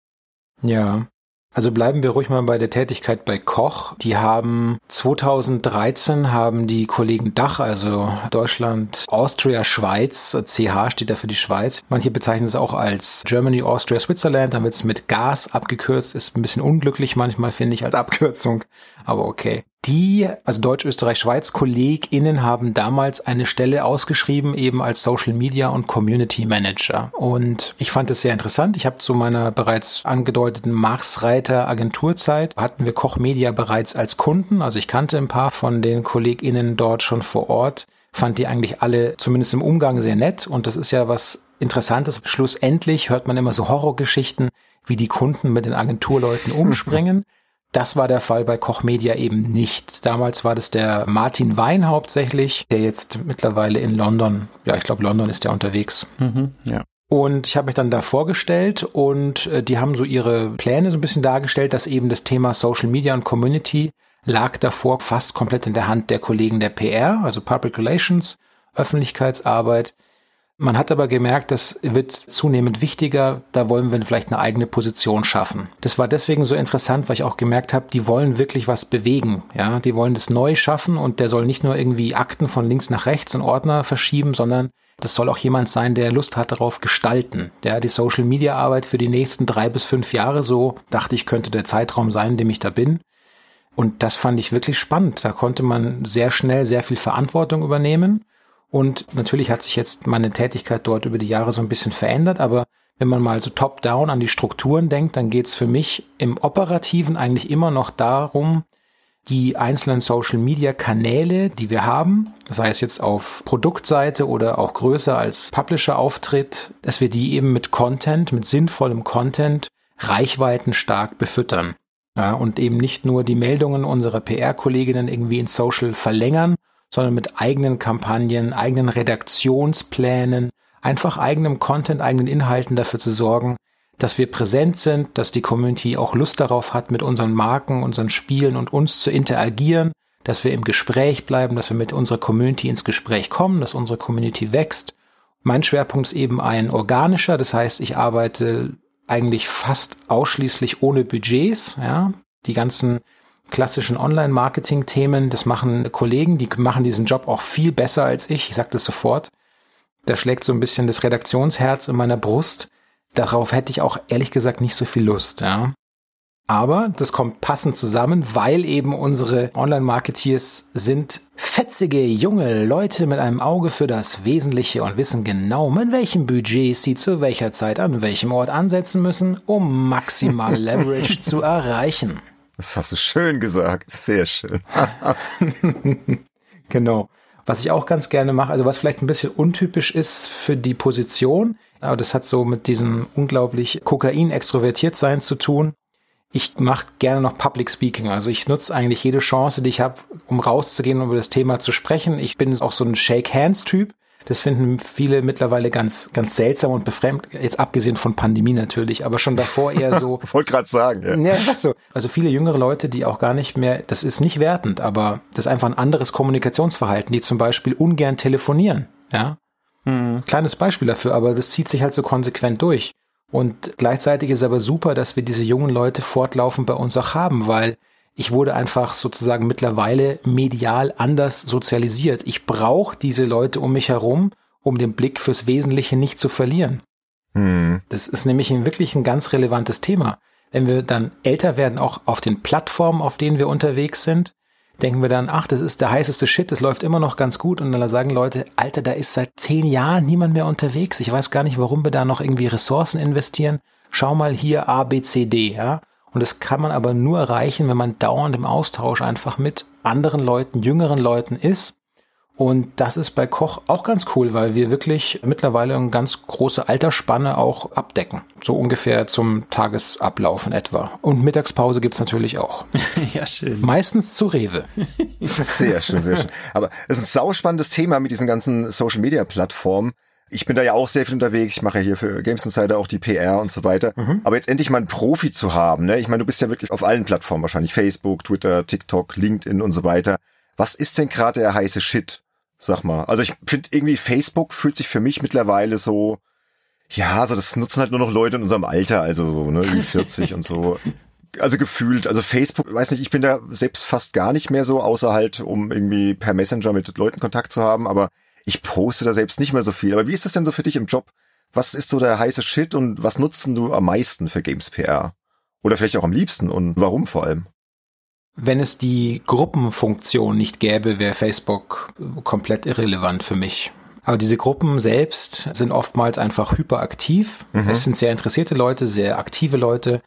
Ja, also bleiben wir ruhig mal bei der Tätigkeit bei Koch. Die haben 2013 haben die Kollegen Dach, also Deutschland, Austria, Schweiz, CH steht da für die Schweiz. Manche bezeichnen es auch als Germany, Austria, Switzerland. Dann wird es mit Gas abgekürzt. Ist ein bisschen unglücklich manchmal, finde ich, als Abkürzung. Aber okay. Die, also Deutsch, Österreich, Schweiz, KollegInnen haben damals eine Stelle ausgeschrieben, eben als Social Media und Community Manager. Und ich fand es sehr interessant. Ich habe zu meiner bereits angedeuteten Marsreiter Agenturzeit hatten wir Koch Media bereits als Kunden. Also ich kannte ein paar von den KollegInnen dort schon vor Ort, fand die eigentlich alle zumindest im Umgang sehr nett. Und das ist ja was Interessantes. Schlussendlich hört man immer so Horrorgeschichten, wie die Kunden mit den Agenturleuten [laughs] umspringen. Das war der Fall bei Koch Media eben nicht. Damals war das der Martin Wein hauptsächlich, der jetzt mittlerweile in London, ja, ich glaube, London ist der unterwegs. Mhm, ja. Und ich habe mich dann da vorgestellt und äh, die haben so ihre Pläne so ein bisschen dargestellt, dass eben das Thema Social Media und Community lag davor fast komplett in der Hand der Kollegen der PR, also Public Relations, Öffentlichkeitsarbeit. Man hat aber gemerkt, das wird zunehmend wichtiger, da wollen wir vielleicht eine eigene Position schaffen. Das war deswegen so interessant, weil ich auch gemerkt habe, die wollen wirklich was bewegen, ja, die wollen das neu schaffen und der soll nicht nur irgendwie Akten von links nach rechts und Ordner verschieben, sondern das soll auch jemand sein, der Lust hat darauf gestalten. Der die Social Media Arbeit für die nächsten drei bis fünf Jahre so, dachte ich, könnte der Zeitraum sein, in dem ich da bin. Und das fand ich wirklich spannend. Da konnte man sehr schnell sehr viel Verantwortung übernehmen und natürlich hat sich jetzt meine Tätigkeit dort über die Jahre so ein bisschen verändert, aber wenn man mal so top-down an die Strukturen denkt, dann geht es für mich im Operativen eigentlich immer noch darum, die einzelnen Social-Media-Kanäle, die wir haben, das heißt jetzt auf Produktseite oder auch größer als Publisher-Auftritt, dass wir die eben mit Content, mit sinnvollem Content reichweitenstark befüttern. Ja, und eben nicht nur die Meldungen unserer PR-Kolleginnen irgendwie in Social verlängern, sondern mit eigenen Kampagnen, eigenen Redaktionsplänen, einfach eigenem Content, eigenen Inhalten dafür zu sorgen, dass wir präsent sind, dass die Community auch Lust darauf hat, mit unseren Marken, unseren Spielen und uns zu interagieren, dass wir im Gespräch bleiben, dass wir mit unserer Community ins Gespräch kommen, dass unsere Community wächst. Mein Schwerpunkt ist eben ein organischer, das heißt, ich arbeite eigentlich fast ausschließlich ohne Budgets, ja. Die ganzen klassischen Online-Marketing-Themen, das machen Kollegen, die machen diesen Job auch viel besser als ich, ich sage das sofort. Da schlägt so ein bisschen das Redaktionsherz in meiner Brust. Darauf hätte ich auch ehrlich gesagt nicht so viel Lust, ja. Aber das kommt passend zusammen, weil eben unsere Online-Marketeers sind fetzige junge Leute mit einem Auge für das Wesentliche und wissen genau, mit welchem Budget sie zu welcher Zeit an welchem Ort ansetzen müssen, um maximal [laughs] Leverage zu erreichen. Das hast du schön gesagt. Sehr schön. [laughs] genau. Was ich auch ganz gerne mache, also was vielleicht ein bisschen untypisch ist für die Position, aber das hat so mit diesem unglaublich Kokain-extrovertiert sein zu tun. Ich mache gerne noch Public Speaking. Also ich nutze eigentlich jede Chance, die ich habe, um rauszugehen und über das Thema zu sprechen. Ich bin auch so ein Shake-Hands-Typ. Das finden viele mittlerweile ganz, ganz seltsam und befremd, jetzt abgesehen von Pandemie natürlich, aber schon davor eher so. [laughs] Wollte gerade sagen, ja. Ja, was so. Also viele jüngere Leute, die auch gar nicht mehr, das ist nicht wertend, aber das ist einfach ein anderes Kommunikationsverhalten, die zum Beispiel ungern telefonieren, ja. Hm. Kleines Beispiel dafür, aber das zieht sich halt so konsequent durch. Und gleichzeitig ist aber super, dass wir diese jungen Leute fortlaufend bei uns auch haben, weil ich wurde einfach sozusagen mittlerweile medial anders sozialisiert. Ich brauche diese Leute um mich herum, um den Blick fürs Wesentliche nicht zu verlieren. Hm. Das ist nämlich ein, wirklich ein ganz relevantes Thema. Wenn wir dann älter werden, auch auf den Plattformen, auf denen wir unterwegs sind, denken wir dann, ach, das ist der heißeste Shit, das läuft immer noch ganz gut. Und dann sagen Leute, Alter, da ist seit zehn Jahren niemand mehr unterwegs. Ich weiß gar nicht, warum wir da noch irgendwie Ressourcen investieren. Schau mal hier A, B, C, D, ja. Und das kann man aber nur erreichen, wenn man dauernd im Austausch einfach mit anderen Leuten, jüngeren Leuten ist. Und das ist bei Koch auch ganz cool, weil wir wirklich mittlerweile eine ganz große Altersspanne auch abdecken. So ungefähr zum Tagesablauf in etwa. Und Mittagspause gibt's natürlich auch. [laughs] ja, schön. Meistens zu Rewe. sehr schön, sehr schön. Aber es ist ein sauspannendes Thema mit diesen ganzen Social-Media-Plattformen. Ich bin da ja auch sehr viel unterwegs. Ich mache ja hier für Games Insider auch die PR und so weiter. Mhm. Aber jetzt endlich mal einen Profi zu haben, ne? Ich meine, du bist ja wirklich auf allen Plattformen wahrscheinlich. Facebook, Twitter, TikTok, LinkedIn und so weiter. Was ist denn gerade der heiße Shit? Sag mal. Also ich finde irgendwie Facebook fühlt sich für mich mittlerweile so, ja, also das nutzen halt nur noch Leute in unserem Alter, also so, ne, wie 40 und so. [laughs] Also gefühlt, also Facebook, weiß nicht, ich bin da selbst fast gar nicht mehr so, außer halt, um irgendwie per Messenger mit Leuten Kontakt zu haben, aber ich poste da selbst nicht mehr so viel. Aber wie ist das denn so für dich im Job? Was ist so der heiße Shit und was nutzen du am meisten für Games PR? Oder vielleicht auch am liebsten und warum vor allem? Wenn es die Gruppenfunktion nicht gäbe, wäre Facebook komplett irrelevant für mich. Aber diese Gruppen selbst sind oftmals einfach hyperaktiv. Mhm. Es sind sehr interessierte Leute, sehr aktive Leute,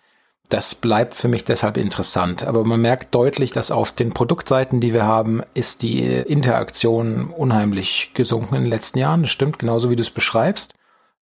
das bleibt für mich deshalb interessant. Aber man merkt deutlich, dass auf den Produktseiten, die wir haben, ist die Interaktion unheimlich gesunken in den letzten Jahren. Das stimmt, genauso wie du es beschreibst.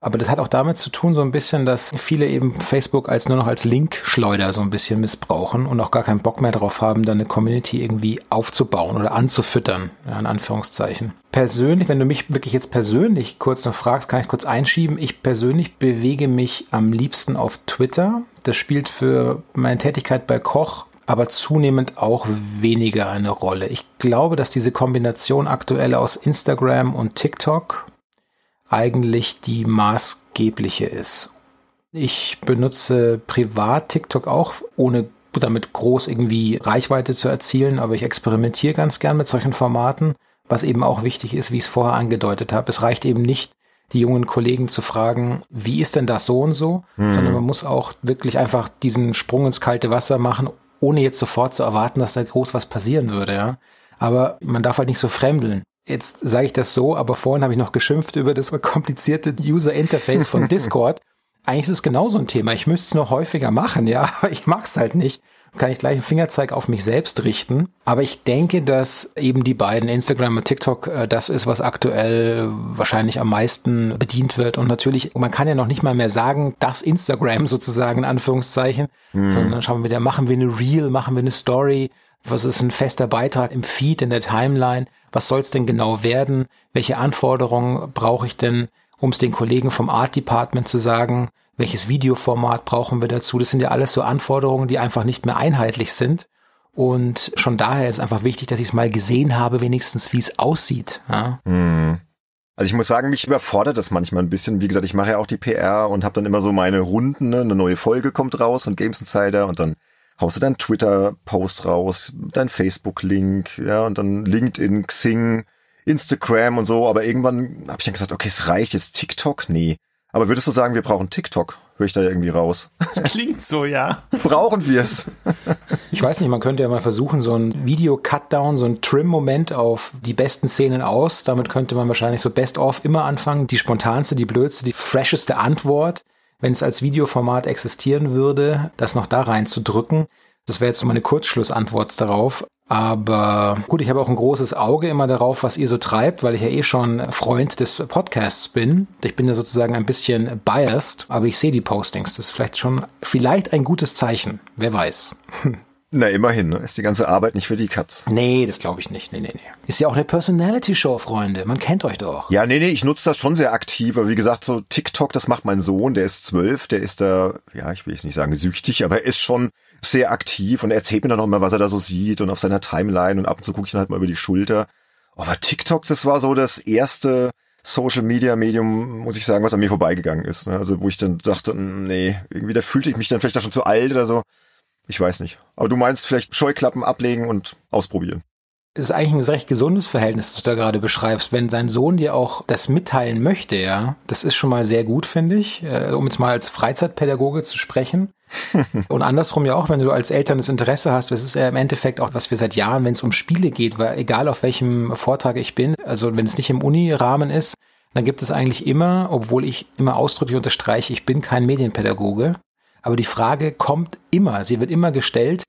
Aber das hat auch damit zu tun, so ein bisschen, dass viele eben Facebook als nur noch als Linkschleuder so ein bisschen missbrauchen und auch gar keinen Bock mehr darauf haben, dann eine Community irgendwie aufzubauen oder anzufüttern, ja, in Anführungszeichen. Persönlich, wenn du mich wirklich jetzt persönlich kurz noch fragst, kann ich kurz einschieben. Ich persönlich bewege mich am liebsten auf Twitter. Das spielt für meine Tätigkeit bei Koch aber zunehmend auch weniger eine Rolle. Ich glaube, dass diese Kombination aktuell aus Instagram und TikTok eigentlich die maßgebliche ist. Ich benutze privat TikTok auch, ohne damit groß irgendwie Reichweite zu erzielen, aber ich experimentiere ganz gern mit solchen Formaten, was eben auch wichtig ist, wie ich es vorher angedeutet habe. Es reicht eben nicht, die jungen Kollegen zu fragen, wie ist denn das so und so, mhm. sondern man muss auch wirklich einfach diesen Sprung ins kalte Wasser machen, ohne jetzt sofort zu erwarten, dass da groß was passieren würde, ja. Aber man darf halt nicht so fremdeln. Jetzt sage ich das so, aber vorhin habe ich noch geschimpft über das komplizierte User Interface von [laughs] Discord. Eigentlich ist es genauso ein Thema. Ich müsste es nur häufiger machen, ja, aber ich mache es halt nicht, kann ich gleich einen Fingerzeig auf mich selbst richten. Aber ich denke, dass eben die beiden, Instagram und TikTok, äh, das ist, was aktuell wahrscheinlich am meisten bedient wird. Und natürlich, man kann ja noch nicht mal mehr sagen, das Instagram [laughs] sozusagen, in Anführungszeichen, mhm. sondern dann schauen wir wieder, machen wir eine Reel, machen wir eine Story, was ist ein fester Beitrag im Feed, in der Timeline, was soll es denn genau werden, welche Anforderungen brauche ich denn, um es den Kollegen vom Art Department zu sagen, welches Videoformat brauchen wir dazu. Das sind ja alles so Anforderungen, die einfach nicht mehr einheitlich sind. Und schon daher ist einfach wichtig, dass ich es mal gesehen habe, wenigstens wie es aussieht. Ja? Hm. Also ich muss sagen, mich überfordert das manchmal ein bisschen. Wie gesagt, ich mache ja auch die PR und habe dann immer so meine Runden. Ne? Eine neue Folge kommt raus von Games Insider und dann haust du deinen Twitter-Post raus, dein Facebook-Link, ja, und dann LinkedIn, Xing, Instagram und so. Aber irgendwann habe ich dann gesagt, okay, es reicht jetzt TikTok? Nee. Aber würdest du sagen, wir brauchen TikTok? Höre ich da irgendwie raus? Das klingt so, ja. [laughs] brauchen wir es? ich weiß nicht, man könnte ja mal versuchen, so ein Video-Cutdown, so ein Trim-Moment auf die besten Szenen aus. Damit könnte man wahrscheinlich so Best-of immer anfangen. Die spontanste, die blödste, die fresheste Antwort, wenn es als Videoformat existieren würde, das noch da reinzudrücken. Das wäre jetzt meine Kurzschlussantwort darauf. Aber gut, ich habe auch ein großes Auge immer darauf, was ihr so treibt, weil ich ja eh schon Freund des Podcasts bin. Ich bin ja sozusagen ein bisschen biased, aber ich sehe die Postings. Das ist vielleicht schon vielleicht ein gutes Zeichen. Wer weiß. [laughs] Na, immerhin, ne? Ist die ganze Arbeit nicht für die Katz. Nee, das glaube ich nicht. Nee, nee, nee. Ist ja auch eine Personality-Show, Freunde. Man kennt euch doch. Ja, nee, nee, ich nutze das schon sehr aktiv. Aber wie gesagt, so TikTok, das macht mein Sohn, der ist zwölf, der ist da, ja, ich will jetzt nicht sagen süchtig, aber er ist schon sehr aktiv und er erzählt mir dann auch immer, was er da so sieht und auf seiner Timeline und ab und zu gucke ich dann halt mal über die Schulter. Aber TikTok, das war so das erste Social Media Medium, muss ich sagen, was an mir vorbeigegangen ist. Ne? Also wo ich dann dachte, hm, nee, irgendwie da fühlte ich mich dann vielleicht da schon zu alt oder so. Ich weiß nicht. Aber du meinst vielleicht Scheuklappen ablegen und ausprobieren. Es ist eigentlich ein recht gesundes Verhältnis, das du da gerade beschreibst. Wenn dein Sohn dir auch das mitteilen möchte, ja, das ist schon mal sehr gut, finde ich, äh, um jetzt mal als Freizeitpädagoge zu sprechen. [laughs] und andersrum ja auch, wenn du als Eltern das Interesse hast, das ist ja im Endeffekt auch, was wir seit Jahren, wenn es um Spiele geht, weil egal auf welchem Vortrag ich bin, also wenn es nicht im Uni-Rahmen ist, dann gibt es eigentlich immer, obwohl ich immer ausdrücklich unterstreiche, ich bin kein Medienpädagoge, aber die Frage kommt immer, sie wird immer gestellt,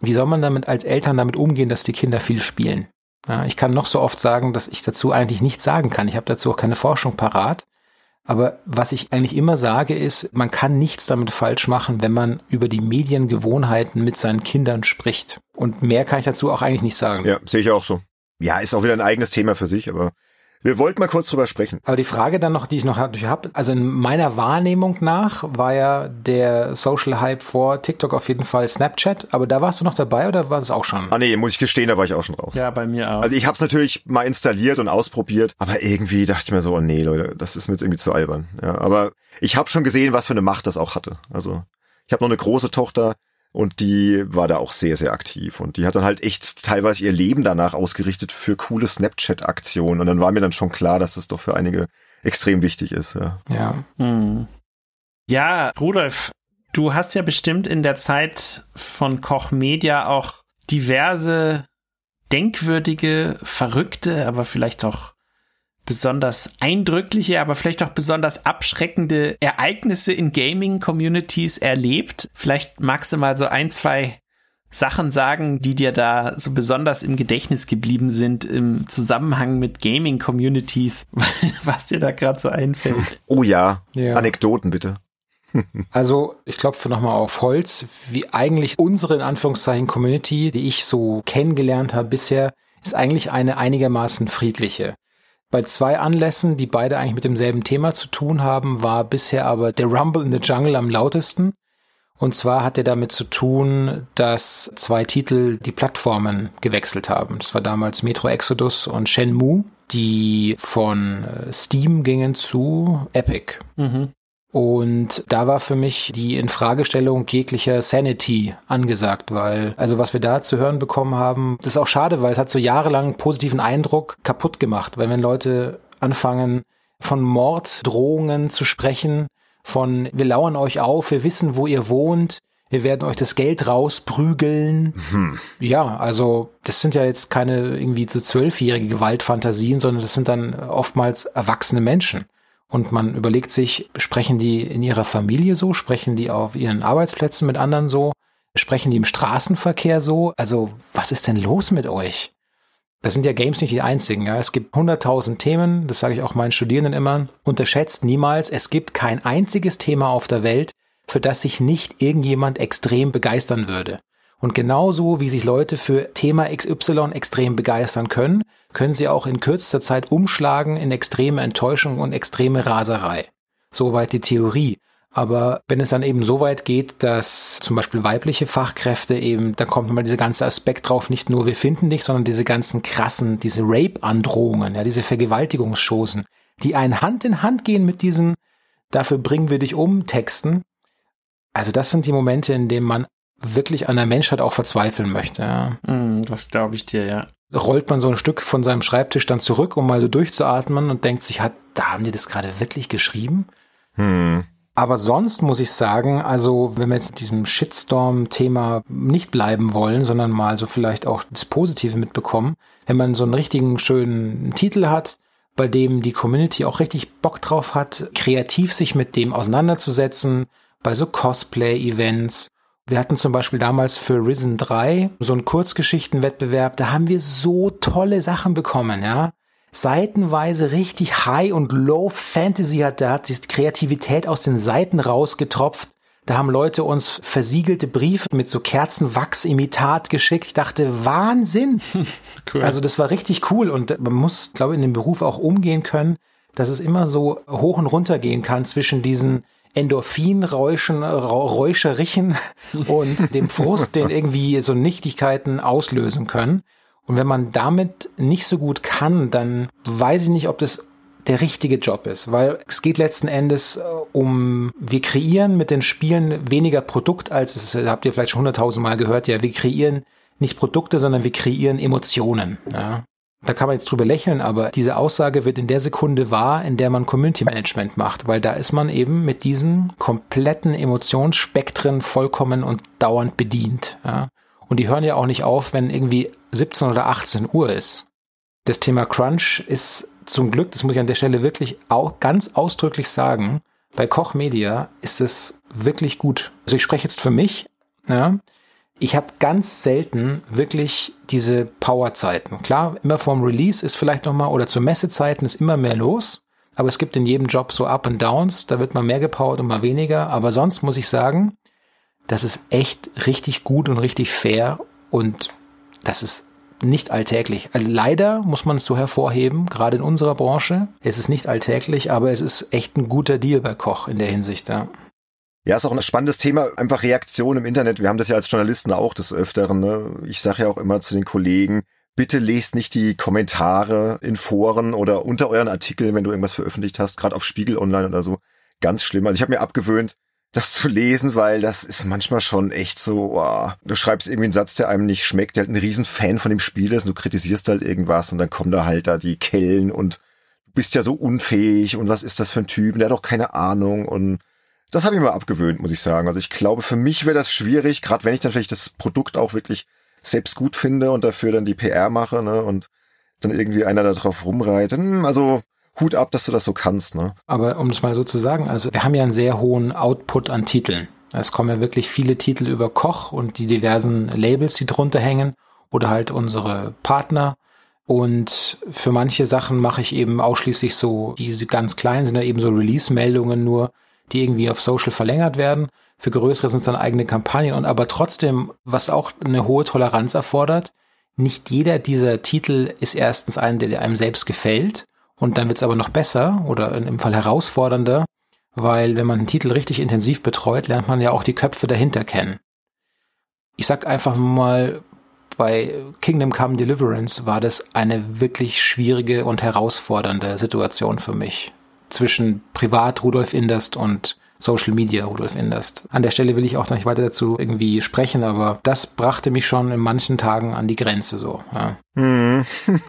wie soll man damit als Eltern damit umgehen, dass die Kinder viel spielen? Ja, ich kann noch so oft sagen, dass ich dazu eigentlich nichts sagen kann. Ich habe dazu auch keine Forschung parat. Aber was ich eigentlich immer sage, ist, man kann nichts damit falsch machen, wenn man über die Mediengewohnheiten mit seinen Kindern spricht. Und mehr kann ich dazu auch eigentlich nicht sagen. Ja, sehe ich auch so. Ja, ist auch wieder ein eigenes Thema für sich, aber wir wollten mal kurz drüber sprechen. Aber die Frage dann noch, die ich noch habe, also in meiner Wahrnehmung nach war ja der Social Hype vor TikTok auf jeden Fall Snapchat, aber da warst du noch dabei oder war es auch schon? Ah nee, muss ich gestehen, da war ich auch schon raus. Ja, bei mir auch. Also ich habe es natürlich mal installiert und ausprobiert, aber irgendwie dachte ich mir so, oh nee, Leute, das ist mir jetzt irgendwie zu albern. Ja, aber ich habe schon gesehen, was für eine Macht das auch hatte. Also ich habe noch eine große Tochter, und die war da auch sehr, sehr aktiv. Und die hat dann halt echt teilweise ihr Leben danach ausgerichtet für coole Snapchat-Aktionen. Und dann war mir dann schon klar, dass das doch für einige extrem wichtig ist. Ja. Ja, hm. ja Rudolf, du hast ja bestimmt in der Zeit von Koch Media auch diverse denkwürdige, verrückte, aber vielleicht auch besonders eindrückliche, aber vielleicht auch besonders abschreckende Ereignisse in Gaming-Communities erlebt? Vielleicht magst du mal so ein, zwei Sachen sagen, die dir da so besonders im Gedächtnis geblieben sind im Zusammenhang mit Gaming-Communities, [laughs] was dir da gerade so einfällt. Oh ja. ja. Anekdoten bitte. [laughs] Also ich klopfe nochmal auf Holz, wie eigentlich unsere in Anführungszeichen Community, die ich so kennengelernt habe bisher, ist eigentlich eine einigermaßen friedliche. Bei zwei Anlässen, die beide eigentlich mit demselben Thema zu tun haben, war bisher aber der Rumble in the Jungle am lautesten. Und zwar hat er damit zu tun, dass zwei Titel die Plattformen gewechselt haben. Das war damals Metro Exodus und Shenmue, die von äh, Steam gingen zu Epic. Mhm. Und da war für mich die Infragestellung jeglicher Sanity angesagt, weil, also was wir da zu hören bekommen haben, das ist auch schade, weil es hat so jahrelang positiven Eindruck kaputt gemacht, weil wenn Leute anfangen, von Morddrohungen zu sprechen, von wir lauern euch auf, wir wissen, wo ihr wohnt, wir werden euch das Geld rausprügeln. Hm. Ja, also das sind ja jetzt keine irgendwie so zwölfjährige Gewaltfantasien, sondern das sind dann oftmals erwachsene Menschen. Und man überlegt sich, sprechen die in ihrer Familie so, sprechen die auf ihren Arbeitsplätzen mit anderen so? Sprechen die im Straßenverkehr so? Also, was ist denn los mit euch? Das sind ja Games nicht die einzigen. Ja. Es gibt hunderttausend Themen, das sage ich auch meinen Studierenden immer. Unterschätzt niemals, es gibt kein einziges Thema auf der Welt, für das sich nicht irgendjemand extrem begeistern würde. Und genauso wie sich Leute für Thema XY extrem begeistern können, können sie auch in kürzester Zeit umschlagen in extreme Enttäuschung und extreme Raserei. Soweit die Theorie. Aber wenn es dann eben so weit geht, dass zum Beispiel weibliche Fachkräfte eben, dann kommt immer dieser ganze Aspekt drauf, nicht nur wir finden dich, sondern diese ganzen krassen, diese Rape-Androhungen, ja, diese Vergewaltigungschosen, die ein Hand in Hand gehen mit diesen, dafür bringen wir dich um, Texten. Also das sind die Momente, in denen man wirklich an der Menschheit auch verzweifeln möchte. Ja. Mm, das glaube ich dir, ja. Rollt man so ein Stück von seinem Schreibtisch dann zurück, um mal so durchzuatmen und denkt sich, hat, da haben die das gerade wirklich geschrieben? Hm. Aber sonst muss ich sagen, also wenn wir jetzt in diesem Shitstorm-Thema nicht bleiben wollen, sondern mal so vielleicht auch das Positive mitbekommen, wenn man so einen richtigen schönen Titel hat, bei dem die Community auch richtig Bock drauf hat, kreativ sich mit dem auseinanderzusetzen, bei so Cosplay-Events. Wir hatten zum Beispiel damals für Risen 3 so einen Kurzgeschichtenwettbewerb, da haben wir so tolle Sachen bekommen, ja seitenweise richtig High und Low Fantasy hat. Da hat die Kreativität aus den Seiten rausgetropft. Da haben Leute uns versiegelte Briefe mit so Kerzenwachs-Imitat geschickt. Ich dachte, Wahnsinn! [laughs] cool. Also das war richtig cool und man muss, glaube ich, in dem Beruf auch umgehen können, dass es immer so hoch und runter gehen kann zwischen diesen Endorphinräuschen, Räuscherichen [laughs] und dem Frust, den irgendwie so Nichtigkeiten auslösen können. Und wenn man damit nicht so gut kann, dann weiß ich nicht, ob das der richtige Job ist, weil es geht letzten Endes äh, um, wir kreieren mit den Spielen weniger Produkt, als es, habt ihr vielleicht schon hunderttausend Mal gehört, ja, wir kreieren nicht Produkte, sondern wir kreieren Emotionen. Ja. Da kann man jetzt drüber lächeln, aber diese Aussage wird in der Sekunde wahr, in der man Community Management macht, weil da ist man eben mit diesen kompletten Emotionsspektren vollkommen und dauernd bedient. Ja. Und die hören ja auch nicht auf, wenn irgendwie 17 oder 18 Uhr ist. Das Thema Crunch ist zum Glück, das muss ich an der Stelle wirklich auch ganz ausdrücklich sagen, bei Koch Media ist es wirklich gut. Also ich spreche jetzt für mich, ja, ich habe ganz selten wirklich diese Powerzeiten. Klar, immer vorm Release ist vielleicht nochmal oder zu Messezeiten ist immer mehr los. Aber es gibt in jedem Job so Up and Downs. Da wird mal mehr gepowert und mal weniger. Aber sonst muss ich sagen, das ist echt richtig gut und richtig fair und das ist nicht alltäglich. Also leider muss man es so hervorheben, gerade in unserer Branche. Es ist nicht alltäglich, aber es ist echt ein guter Deal bei Koch in der Hinsicht, ja. Ja, ist auch ein spannendes Thema, einfach Reaktion im Internet. Wir haben das ja als Journalisten auch des Öfteren. Ne? Ich sage ja auch immer zu den Kollegen, bitte lest nicht die Kommentare in Foren oder unter euren Artikeln, wenn du irgendwas veröffentlicht hast, gerade auf Spiegel Online oder so. Ganz schlimm. Also ich habe mir abgewöhnt, das zu lesen, weil das ist manchmal schon echt so, wow. du schreibst irgendwie einen Satz, der einem nicht schmeckt, der halt ein Riesenfan von dem Spiel ist und du kritisierst halt irgendwas und dann kommen da halt da die Kellen und du bist ja so unfähig und was ist das für ein Typ, der hat doch keine Ahnung und das habe ich mir abgewöhnt, muss ich sagen. Also ich glaube, für mich wäre das schwierig, gerade wenn ich dann vielleicht das Produkt auch wirklich selbst gut finde und dafür dann die PR mache, ne, und dann irgendwie einer da drauf rumreitet. Hm, also Hut ab, dass du das so kannst. Ne? Aber um es mal so zu sagen, also wir haben ja einen sehr hohen Output an Titeln. Es kommen ja wirklich viele Titel über Koch und die diversen Labels, die drunter hängen oder halt unsere Partner. Und für manche Sachen mache ich eben ausschließlich so, diese ganz kleinen sind ja eben so Release-Meldungen nur, die irgendwie auf Social verlängert werden. Für größere sind es dann eigene Kampagnen und aber trotzdem, was auch eine hohe Toleranz erfordert, nicht jeder dieser Titel ist erstens ein, der einem selbst gefällt und dann wird's aber noch besser oder im Fall herausfordernder, weil wenn man einen Titel richtig intensiv betreut, lernt man ja auch die Köpfe dahinter kennen. Ich sag einfach mal, bei Kingdom Come Deliverance war das eine wirklich schwierige und herausfordernde Situation für mich. Zwischen Privat Rudolf Inderst und Social Media, Rudolf Inderst. An der Stelle will ich auch noch nicht weiter dazu irgendwie sprechen, aber das brachte mich schon in manchen Tagen an die Grenze so. Ja. [laughs] Hm,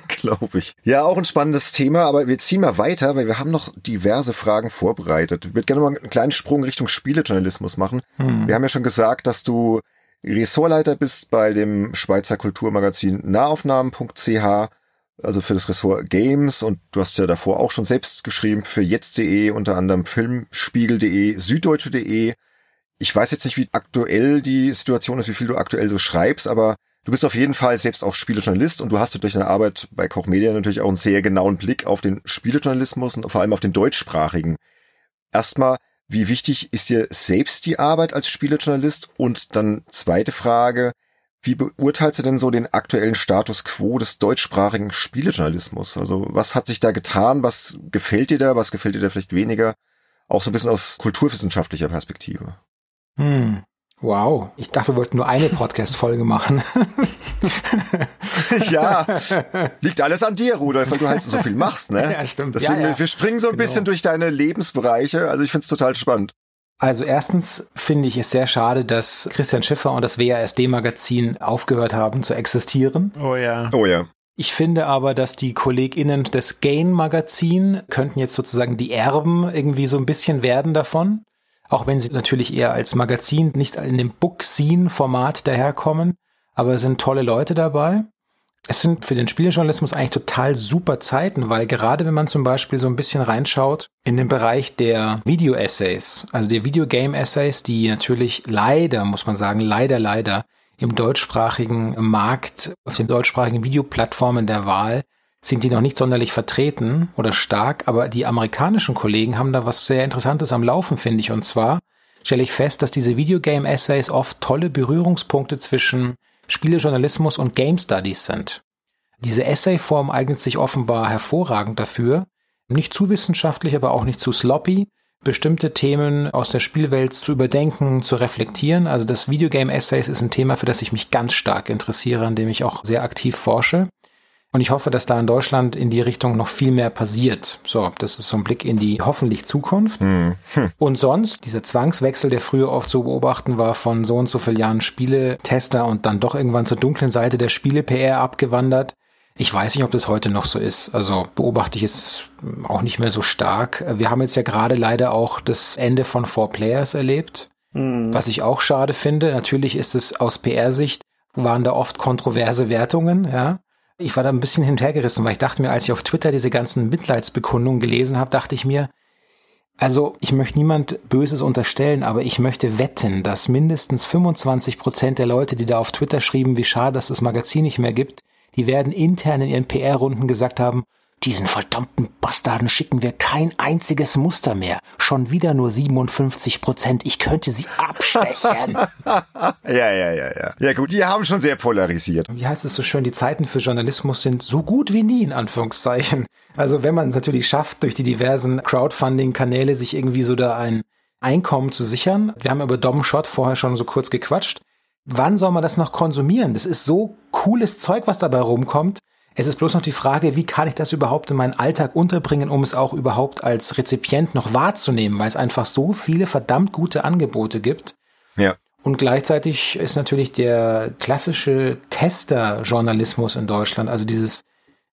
Glaube ich. Ja, auch ein spannendes Thema, aber wir ziehen mal weiter, weil wir haben noch diverse Fragen vorbereitet. Ich würde gerne mal einen kleinen Sprung Richtung Spielejournalismus machen. Hm. Wir haben ja schon gesagt, dass du Ressortleiter bist bei dem Schweizer Kulturmagazin nahaufnahmen.ch also für das Ressort Games und du hast ja davor auch schon selbst geschrieben für jetzt.de, unter anderem Filmspiegel.de, süddeutsche.de. Ich weiß jetzt nicht, wie aktuell die Situation ist, wie viel du aktuell so schreibst, aber du bist auf jeden Fall selbst auch Spielejournalist und du hast durch deine Arbeit bei Koch Media natürlich auch einen sehr genauen Blick auf den Spielejournalismus und vor allem auf den deutschsprachigen. Erstmal, wie wichtig ist dir selbst die Arbeit als Spielejournalist? Und dann zweite Frage, wie beurteilst du denn so den aktuellen Status quo des deutschsprachigen Spielejournalismus? Also was hat sich da getan? Was gefällt dir da? Was gefällt dir da vielleicht weniger? Auch so ein bisschen aus kulturwissenschaftlicher Perspektive. Hm. Wow, ich dachte, wir wollten nur eine Podcast-Folge machen. [laughs] ja, liegt alles an dir, Rudolf, weil du halt so viel machst, ne? Ja, stimmt. Deswegen, ja, ja. wir springen so ein genau. bisschen durch deine Lebensbereiche. Also ich find's total spannend. Also erstens finde ich es sehr schade, dass Christian Schiffer und das WASD-Magazin aufgehört haben zu existieren. Oh ja. Oh ja. Ich finde aber, dass die KollegInnen des Gain-Magazin könnten jetzt sozusagen die Erben irgendwie so ein bisschen werden davon. Auch wenn sie natürlich eher als Magazin nicht in dem Book-Scene-Format daherkommen. Aber es sind tolle Leute dabei. Es sind für den Spieljournalismus eigentlich total super Zeiten, weil gerade wenn man zum Beispiel so ein bisschen reinschaut in den Bereich der Video-Essays, also der Videogame-Essays, die natürlich leider, muss man sagen, leider, leider im deutschsprachigen Markt, auf den deutschsprachigen Videoplattformen der Wahl, sind die noch nicht sonderlich vertreten oder stark, aber die amerikanischen Kollegen haben da was sehr Interessantes am Laufen, finde ich. Und zwar stelle ich fest, dass diese Videogame-Essays oft tolle Berührungspunkte zwischen Spielejournalismus und Game Studies sind. Diese Essayform eignet sich offenbar hervorragend dafür, nicht zu wissenschaftlich, aber auch nicht zu sloppy, bestimmte Themen aus der Spielwelt zu überdenken, zu reflektieren. Also das Videogame Essays ist ein Thema, für das ich mich ganz stark interessiere, an dem ich auch sehr aktiv forsche. Und ich hoffe, dass da in Deutschland in die Richtung noch viel mehr passiert. So, das ist so ein Blick in die hoffentlich Zukunft. Hm. Hm. Und sonst, dieser Zwangswechsel, der früher oft zu beobachten war, von so und so vielen Jahren Spiele-Tester und dann doch irgendwann zur dunklen Seite der Spiele-PR abgewandert. Ich weiß nicht, ob das heute noch so ist. Also beobachte ich es auch nicht mehr so stark. Wir haben jetzt ja gerade leider auch das Ende von Four Players erlebt, hm. was ich auch schade finde. Natürlich ist es aus PR-Sicht waren da oft kontroverse Wertungen, ja. Ich war da ein bisschen hintergerissen, weil ich dachte mir, als ich auf Twitter diese ganzen Mitleidsbekundungen gelesen habe, dachte ich mir, also ich möchte niemand Böses unterstellen, aber ich möchte wetten, dass mindestens 25 Prozent der Leute, die da auf Twitter schrieben, wie schade, dass das Magazin nicht mehr gibt, die werden intern in ihren PR-Runden gesagt haben, diesen verdammten Bastarden schicken wir kein einziges Muster mehr. Schon wieder nur 57 Prozent. Ich könnte sie abstechen. [laughs] ja, ja, ja, ja. Ja gut, die haben schon sehr polarisiert. Wie heißt es so schön, die Zeiten für Journalismus sind so gut wie nie, in Anführungszeichen. Also wenn man es natürlich schafft, durch die diversen Crowdfunding-Kanäle sich irgendwie so da ein Einkommen zu sichern. Wir haben über Dom Shot vorher schon so kurz gequatscht. Wann soll man das noch konsumieren? Das ist so cooles Zeug, was dabei rumkommt. Es ist bloß noch die Frage, wie kann ich das überhaupt in meinen Alltag unterbringen, um es auch überhaupt als Rezipient noch wahrzunehmen, weil es einfach so viele verdammt gute Angebote gibt. Ja. Und gleichzeitig ist natürlich der klassische Tester-Journalismus in Deutschland, also dieses,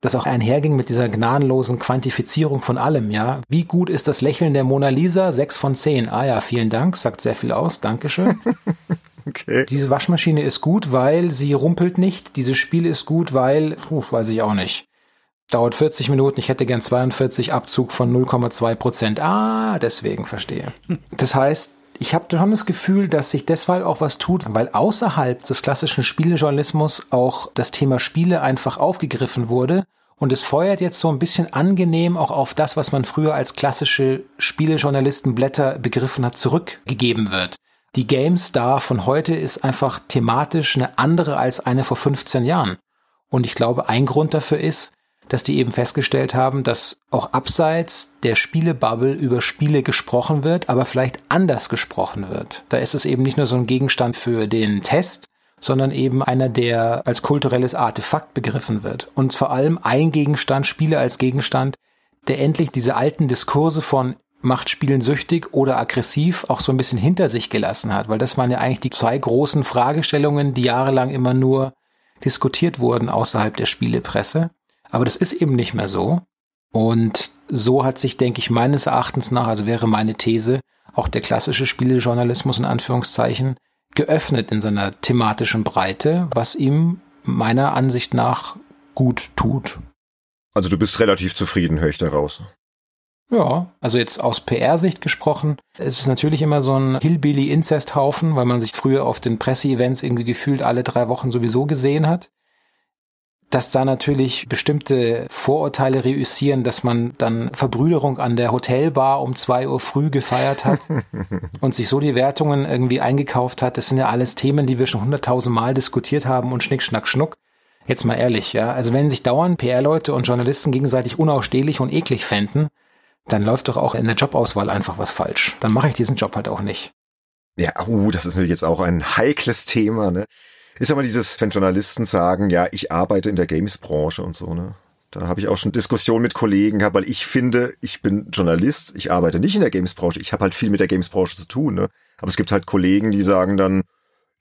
das auch einherging mit dieser gnadenlosen Quantifizierung von allem, ja. Wie gut ist das Lächeln der Mona Lisa? Sechs von zehn. Ah ja, vielen Dank, sagt sehr viel aus. Dankeschön. [laughs] Okay. Diese Waschmaschine ist gut, weil sie rumpelt nicht. Dieses Spiel ist gut, weil, puh, weiß ich auch nicht. Dauert 40 Minuten, ich hätte gern 42 Abzug von 0,2 Prozent. Ah, deswegen verstehe. Das heißt, ich habe schon das Gefühl, dass sich deshalb auch was tut, weil außerhalb des klassischen Spielejournalismus auch das Thema Spiele einfach aufgegriffen wurde. Und es feuert jetzt so ein bisschen angenehm auch auf das, was man früher als klassische Spielejournalistenblätter begriffen hat, zurückgegeben wird die GameStar von heute ist einfach thematisch eine andere als eine vor 15 Jahren. Und ich glaube, ein Grund dafür ist, dass die eben festgestellt haben, dass auch abseits der Spielebubble über Spiele gesprochen wird, aber vielleicht anders gesprochen wird. Da ist es eben nicht nur so ein Gegenstand für den Test, sondern eben einer, der als kulturelles Artefakt begriffen wird. Und vor allem ein Gegenstand, Spiele als Gegenstand, der endlich diese alten Diskurse von macht Spielen süchtig oder aggressiv auch so ein bisschen hinter sich gelassen hat, weil das waren ja eigentlich die zwei großen Fragestellungen, die jahrelang immer nur diskutiert wurden außerhalb der Spielepresse. Aber das ist eben nicht mehr so. Und so hat sich, denke ich, meines Erachtens nach, also wäre meine These, auch der klassische Spielejournalismus in Anführungszeichen geöffnet in seiner thematischen Breite, was ihm meiner Ansicht nach gut tut. Also du bist relativ zufrieden, höre ich daraus. Ja, also jetzt aus PR-Sicht gesprochen, es ist natürlich immer so ein Hillbilly-Incest-Haufen, weil man sich früher auf den Presseevents irgendwie gefühlt alle drei Wochen sowieso gesehen hat. Dass da natürlich bestimmte Vorurteile reüssieren, dass man dann Verbrüderung an der Hotelbar um zwei Uhr früh gefeiert hat [laughs] und sich so die Wertungen irgendwie eingekauft hat. Das sind ja alles Themen, die wir schon hunderttausend Mal diskutiert haben und Schnick, Schnack, Schnuck. Jetzt mal ehrlich, ja. Also wenn sich dauernd PR-Leute und Journalisten gegenseitig unausstehlich und eklig fänden, dann läuft doch auch in der Jobauswahl einfach was falsch. Dann mache ich diesen Job halt auch nicht. Ja, uh, das ist natürlich jetzt auch ein heikles Thema, ne? Ist aber dieses, wenn Journalisten sagen, ja, ich arbeite in der Games-Branche und so, ne? Da habe ich auch schon Diskussionen mit Kollegen gehabt, weil ich finde, ich bin Journalist, ich arbeite nicht in der Games-Branche, ich habe halt viel mit der Games-Branche zu tun, ne? Aber es gibt halt Kollegen, die sagen dann,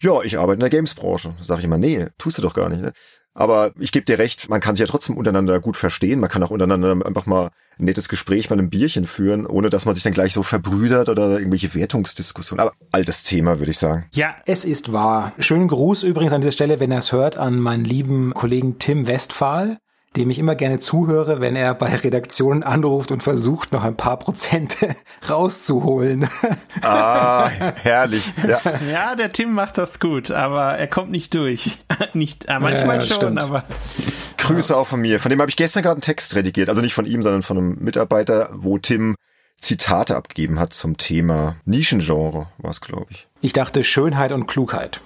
ja, ich arbeite in der Games-Branche. Sag ich immer, nee, tust du doch gar nicht. Ne? Aber ich gebe dir recht, man kann sich ja trotzdem untereinander gut verstehen. Man kann auch untereinander einfach mal ein nettes Gespräch bei einem Bierchen führen, ohne dass man sich dann gleich so verbrüdert oder irgendwelche Wertungsdiskussionen. Aber altes Thema, würde ich sagen. Ja, es ist wahr. Schönen Gruß übrigens an dieser Stelle, wenn er es hört, an meinen lieben Kollegen Tim Westphal dem ich immer gerne zuhöre, wenn er bei Redaktionen anruft und versucht, noch ein paar Prozente [laughs] rauszuholen. Ah, herrlich. Ja. [laughs] ja, der Tim macht das gut, aber er kommt nicht durch. [laughs] nicht, äh, manchmal ja, schon, stimmt. aber. Grüße auch von mir. Von dem habe ich gestern gerade einen Text redigiert. Also nicht von ihm, sondern von einem Mitarbeiter, wo Tim Zitate abgegeben hat zum Thema Nischengenre, war es, glaube ich. Ich dachte Schönheit und Klugheit.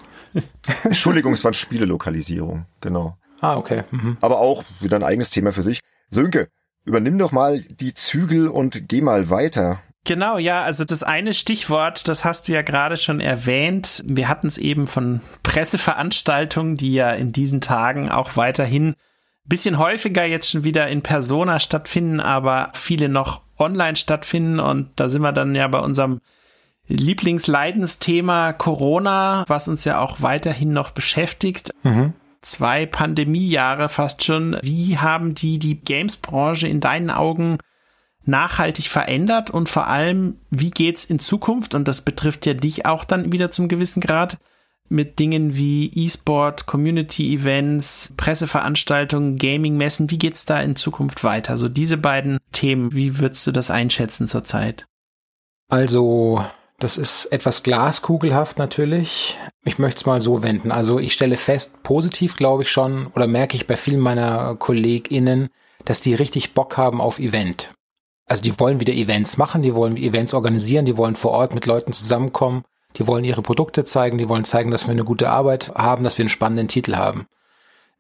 Entschuldigung, es war Spielelokalisierung, genau. Ah, okay. Mhm. Aber auch wieder ein eigenes Thema für sich. Sönke, übernimm doch mal die Zügel und geh mal weiter. Genau, ja, also das eine Stichwort, das hast du ja gerade schon erwähnt. Wir hatten es eben von Presseveranstaltungen, die ja in diesen Tagen auch weiterhin bisschen häufiger jetzt schon wieder in Persona stattfinden, aber viele noch online stattfinden. Und da sind wir dann ja bei unserem Lieblingsleidensthema Corona, was uns ja auch weiterhin noch beschäftigt. Mhm zwei Pandemiejahre fast schon. Wie haben die die Games-Branche in deinen Augen nachhaltig verändert und vor allem, wie geht's in Zukunft? Und das betrifft ja dich auch dann wieder zum gewissen Grad mit Dingen wie E-Sport, Community-Events, Presseveranstaltungen, Gaming-Messen. Wie geht's da in Zukunft weiter? So diese beiden Themen, wie würdest du das einschätzen zurzeit? Also das ist etwas glaskugelhaft natürlich. Ich möchte es mal so wenden. Also ich stelle fest, positiv glaube ich schon oder merke ich bei vielen meiner KollegInnen, dass die richtig Bock haben auf Event. Also die wollen wieder Events machen, die wollen Events organisieren, die wollen vor Ort mit Leuten zusammenkommen, die wollen ihre Produkte zeigen, die wollen zeigen, dass wir eine gute Arbeit haben, dass wir einen spannenden Titel haben.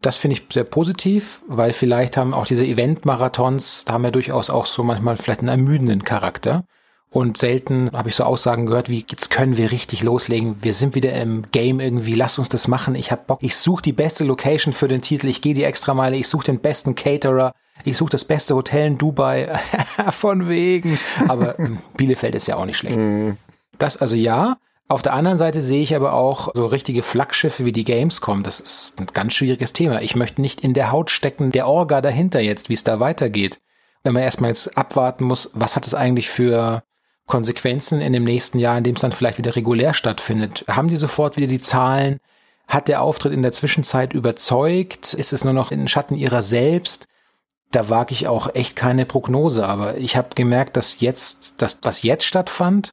Das finde ich sehr positiv, weil vielleicht haben auch diese Event-Marathons, da haben wir durchaus auch so manchmal vielleicht einen ermüdenden Charakter. Und selten habe ich so Aussagen gehört wie, jetzt können wir richtig loslegen. Wir sind wieder im Game irgendwie, lass uns das machen. Ich habe Bock. Ich suche die beste Location für den Titel. Ich gehe die extra Meile. Ich suche den besten Caterer. Ich suche das beste Hotel in Dubai. [laughs] Von wegen. Aber hm, Bielefeld ist ja auch nicht schlecht. Mhm. Das also ja. Auf der anderen Seite sehe ich aber auch so richtige Flaggschiffe wie die Gamescom. Das ist ein ganz schwieriges Thema. Ich möchte nicht in der Haut stecken, der Orga dahinter jetzt, wie es da weitergeht. Wenn man erstmal jetzt abwarten muss, was hat es eigentlich für Konsequenzen in dem nächsten Jahr, in dem es dann vielleicht wieder regulär stattfindet? Haben die sofort wieder die Zahlen? Hat der Auftritt in der Zwischenzeit überzeugt? Ist es nur noch in Schatten ihrer selbst? Da wage ich auch echt keine Prognose, aber ich habe gemerkt, dass jetzt, das, was jetzt stattfand,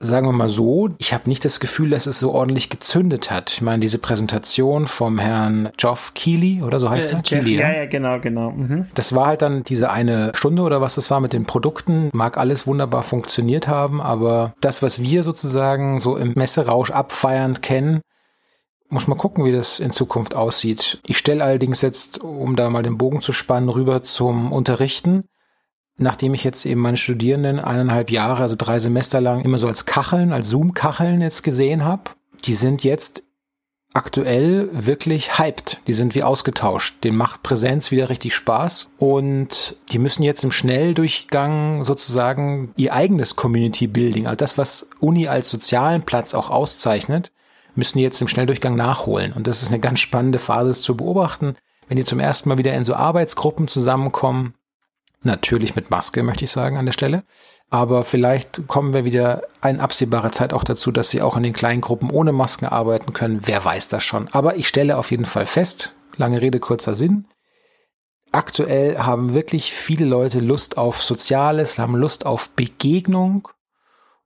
sagen wir mal so, ich habe nicht das Gefühl, dass es so ordentlich gezündet hat. Ich meine, diese Präsentation vom Herrn Geoff Keighley oder so heißt äh, er? Keighley, ja, ja, genau, genau. Mhm. Das war halt dann diese eine Stunde oder was das war mit den Produkten. Mag alles wunderbar funktioniert haben, aber das, was wir sozusagen so im Messerausch abfeiernd kennen, muss man gucken, wie das in Zukunft aussieht. Ich stelle allerdings jetzt, um da mal den Bogen zu spannen, rüber zum Unterrichten nachdem ich jetzt eben meine Studierenden eineinhalb Jahre, also drei Semester lang immer so als Kacheln, als Zoom-Kacheln jetzt gesehen habe, die sind jetzt aktuell wirklich hyped. Die sind wie ausgetauscht. Den macht Präsenz wieder richtig Spaß und die müssen jetzt im Schnelldurchgang sozusagen ihr eigenes Community Building, also das, was Uni als sozialen Platz auch auszeichnet, müssen die jetzt im Schnelldurchgang nachholen. Und das ist eine ganz spannende Phase zu beobachten. Wenn die zum ersten Mal wieder in so Arbeitsgruppen zusammenkommen, Natürlich mit Maske, möchte ich sagen, an der Stelle. Aber vielleicht kommen wir wieder in absehbarer Zeit auch dazu, dass sie auch in den kleinen Gruppen ohne Masken arbeiten können. Wer weiß das schon. Aber ich stelle auf jeden Fall fest, lange Rede, kurzer Sinn. aktuell haben wirklich viele Leute Lust auf Soziales, haben Lust auf Begegnung.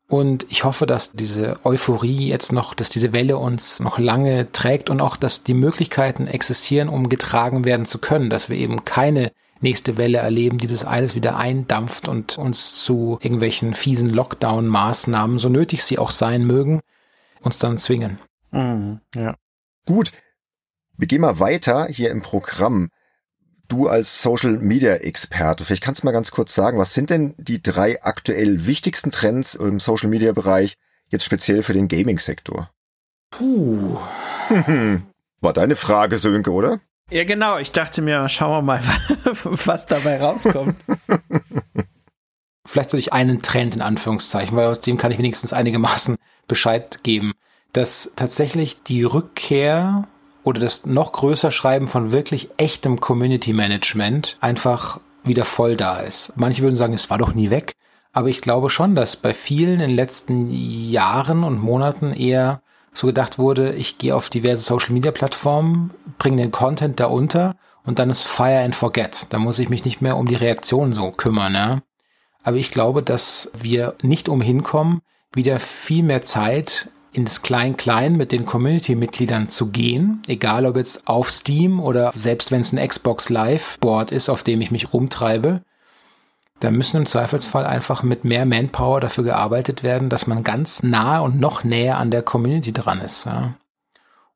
Und ich hoffe, dass diese Euphorie jetzt noch, dass diese Welle uns noch lange trägt und auch, dass die Möglichkeiten existieren, um getragen werden zu können, dass wir eben keine nächste Welle erleben, die das alles wieder eindampft und uns zu irgendwelchen fiesen Lockdown-Maßnahmen, so nötig sie auch sein mögen, uns dann zwingen. Mhm, ja. Gut. Wir gehen mal weiter hier im Programm. Du als Social Media Experte, vielleicht kannst du mal ganz kurz sagen, was sind denn die drei aktuell wichtigsten Trends im Social Media Bereich, jetzt speziell für den Gaming Sektor? Puh. [laughs] War deine Frage, Sönke, oder? Ja, genau. Ich dachte mir, schauen wir mal, [laughs] was dabei rauskommt. [laughs] Vielleicht soll ich einen Trend in Anführungszeichen, weil aus dem kann ich wenigstens einigermaßen Bescheid geben, dass tatsächlich die Rückkehr oder das noch größer Schreiben von wirklich echtem Community Management einfach wieder voll da ist. Manche würden sagen, es war doch nie weg. Aber ich glaube schon, dass bei vielen in den letzten Jahren und Monaten eher so gedacht wurde, ich gehe auf diverse Social Media Plattformen, bringe den Content da unter und dann ist Fire and Forget. Da muss ich mich nicht mehr um die Reaktion so kümmern. Ja? Aber ich glaube, dass wir nicht umhin kommen, wieder viel mehr Zeit in das Klein-Klein mit den Community-Mitgliedern zu gehen, egal ob jetzt auf Steam oder selbst wenn es ein Xbox Live-Board ist, auf dem ich mich rumtreibe, da müssen im Zweifelsfall einfach mit mehr Manpower dafür gearbeitet werden, dass man ganz nah und noch näher an der Community dran ist. Ja.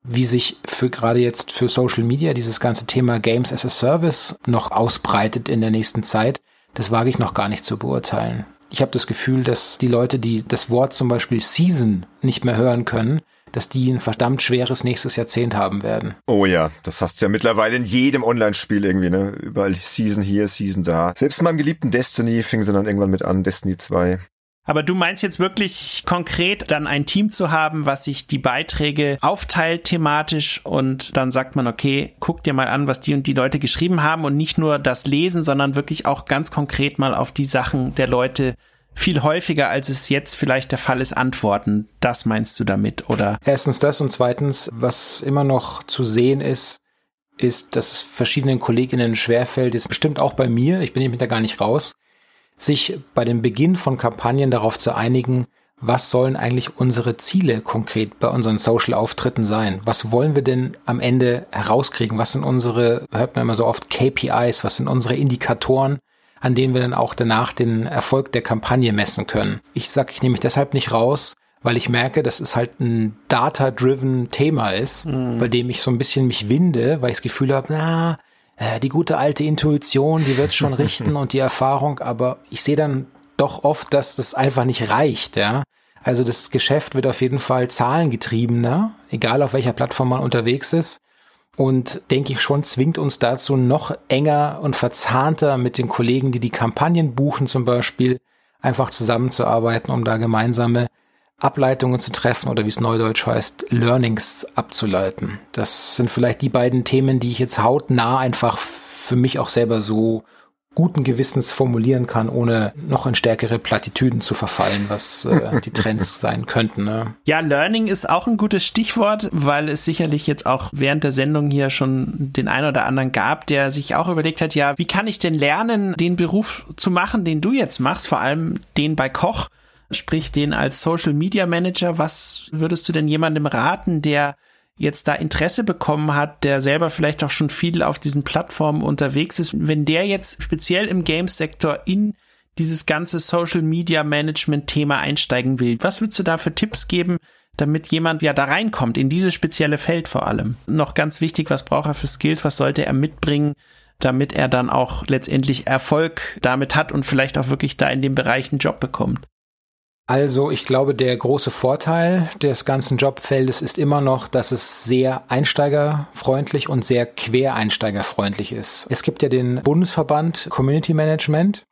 Wie sich für gerade jetzt für Social Media dieses ganze Thema Games as a Service noch ausbreitet in der nächsten Zeit, das wage ich noch gar nicht zu beurteilen. Ich habe das Gefühl, dass die Leute, die das Wort zum Beispiel Season nicht mehr hören können, dass die ein verdammt schweres nächstes Jahrzehnt haben werden. Oh ja, das hast du ja mittlerweile in jedem Online-Spiel irgendwie, ne? Überall Season hier, Season da. Selbst in meinem geliebten Destiny fing sie dann irgendwann mit an, Destiny 2. Aber du meinst jetzt wirklich konkret dann ein Team zu haben, was sich die Beiträge aufteilt thematisch und dann sagt man, okay, guck dir mal an, was die und die Leute geschrieben haben und nicht nur das lesen, sondern wirklich auch ganz konkret mal auf die Sachen der Leute viel häufiger, als es jetzt vielleicht der Fall ist, antworten. Das meinst du damit, oder? Erstens das und zweitens, was immer noch zu sehen ist, ist, dass es verschiedenen Kolleginnen schwerfällt, ist bestimmt auch bei mir, ich bin nämlich da gar nicht raus, sich bei dem Beginn von Kampagnen darauf zu einigen, was sollen eigentlich unsere Ziele konkret bei unseren Social-Auftritten sein? Was wollen wir denn am Ende herauskriegen? Was sind unsere, hört man immer so oft, KPIs? Was sind unsere Indikatoren? An denen wir dann auch danach den Erfolg der Kampagne messen können. Ich sage, ich nehme mich deshalb nicht raus, weil ich merke, dass es halt ein data-driven Thema ist, mhm. bei dem ich so ein bisschen mich winde, weil ich das Gefühl habe, na, äh, die gute alte Intuition, die wird schon [laughs] richten und die Erfahrung, aber ich sehe dann doch oft, dass das einfach nicht reicht, ja. Also das Geschäft wird auf jeden Fall zahlengetriebener, egal auf welcher Plattform man unterwegs ist und denke ich schon zwingt uns dazu, noch enger und verzahnter mit den Kollegen, die die Kampagnen buchen zum Beispiel, einfach zusammenzuarbeiten, um da gemeinsame Ableitungen zu treffen oder wie es neudeutsch heißt, Learnings abzuleiten. Das sind vielleicht die beiden Themen, die ich jetzt hautnah einfach für mich auch selber so guten Gewissens formulieren kann, ohne noch in stärkere Plattitüden zu verfallen, was äh, [laughs] die Trends sein könnten. Ne? Ja, Learning ist auch ein gutes Stichwort, weil es sicherlich jetzt auch während der Sendung hier schon den einen oder anderen gab, der sich auch überlegt hat, ja, wie kann ich denn lernen, den Beruf zu machen, den du jetzt machst, vor allem den bei Koch, sprich den als Social Media Manager. Was würdest du denn jemandem raten, der jetzt da Interesse bekommen hat, der selber vielleicht auch schon viel auf diesen Plattformen unterwegs ist, wenn der jetzt speziell im Games-Sektor in dieses ganze Social Media Management Thema einsteigen will, was würdest du da für Tipps geben, damit jemand ja da reinkommt, in dieses spezielle Feld vor allem? Noch ganz wichtig, was braucht er für Skills, was sollte er mitbringen, damit er dann auch letztendlich Erfolg damit hat und vielleicht auch wirklich da in dem Bereich einen Job bekommt? Also ich glaube, der große Vorteil des ganzen Jobfeldes ist immer noch, dass es sehr einsteigerfreundlich und sehr quereinsteigerfreundlich ist. Es gibt ja den Bundesverband Community Management.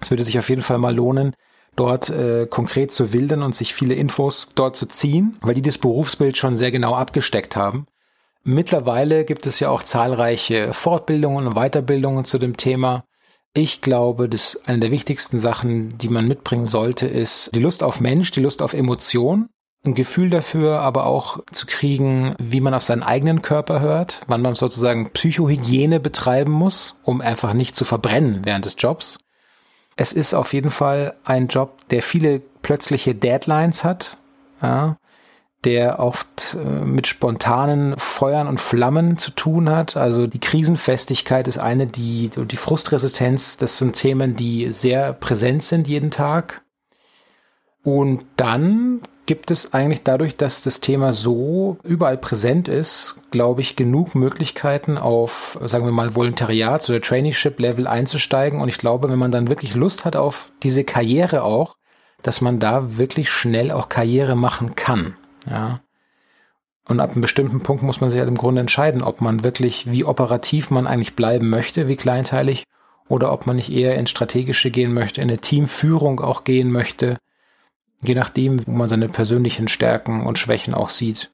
Es würde sich auf jeden Fall mal lohnen, dort äh, konkret zu wildern und sich viele Infos dort zu ziehen, weil die das Berufsbild schon sehr genau abgesteckt haben. Mittlerweile gibt es ja auch zahlreiche Fortbildungen und Weiterbildungen zu dem Thema. Ich glaube, dass eine der wichtigsten Sachen, die man mitbringen sollte, ist die Lust auf Mensch, die Lust auf Emotion ein Gefühl dafür, aber auch zu kriegen, wie man auf seinen eigenen Körper hört, wann man sozusagen Psychohygiene betreiben muss, um einfach nicht zu verbrennen während des Jobs. Es ist auf jeden Fall ein Job, der viele plötzliche Deadlines hat, ja, der oft äh, mit spontanen Feuern und Flammen zu tun hat. Also die Krisenfestigkeit ist eine, die, die Frustresistenz, das sind Themen, die sehr präsent sind jeden Tag. Und dann gibt es eigentlich dadurch, dass das Thema so überall präsent ist, glaube ich, genug Möglichkeiten auf, sagen wir mal, Volontariat oder Traineeship-Level einzusteigen. Und ich glaube, wenn man dann wirklich Lust hat auf diese Karriere auch, dass man da wirklich schnell auch Karriere machen kann. Ja. Und ab einem bestimmten Punkt muss man sich halt im Grunde entscheiden, ob man wirklich, wie operativ man eigentlich bleiben möchte, wie kleinteilig, oder ob man nicht eher ins Strategische gehen möchte, in eine Teamführung auch gehen möchte, je nachdem, wo man seine persönlichen Stärken und Schwächen auch sieht.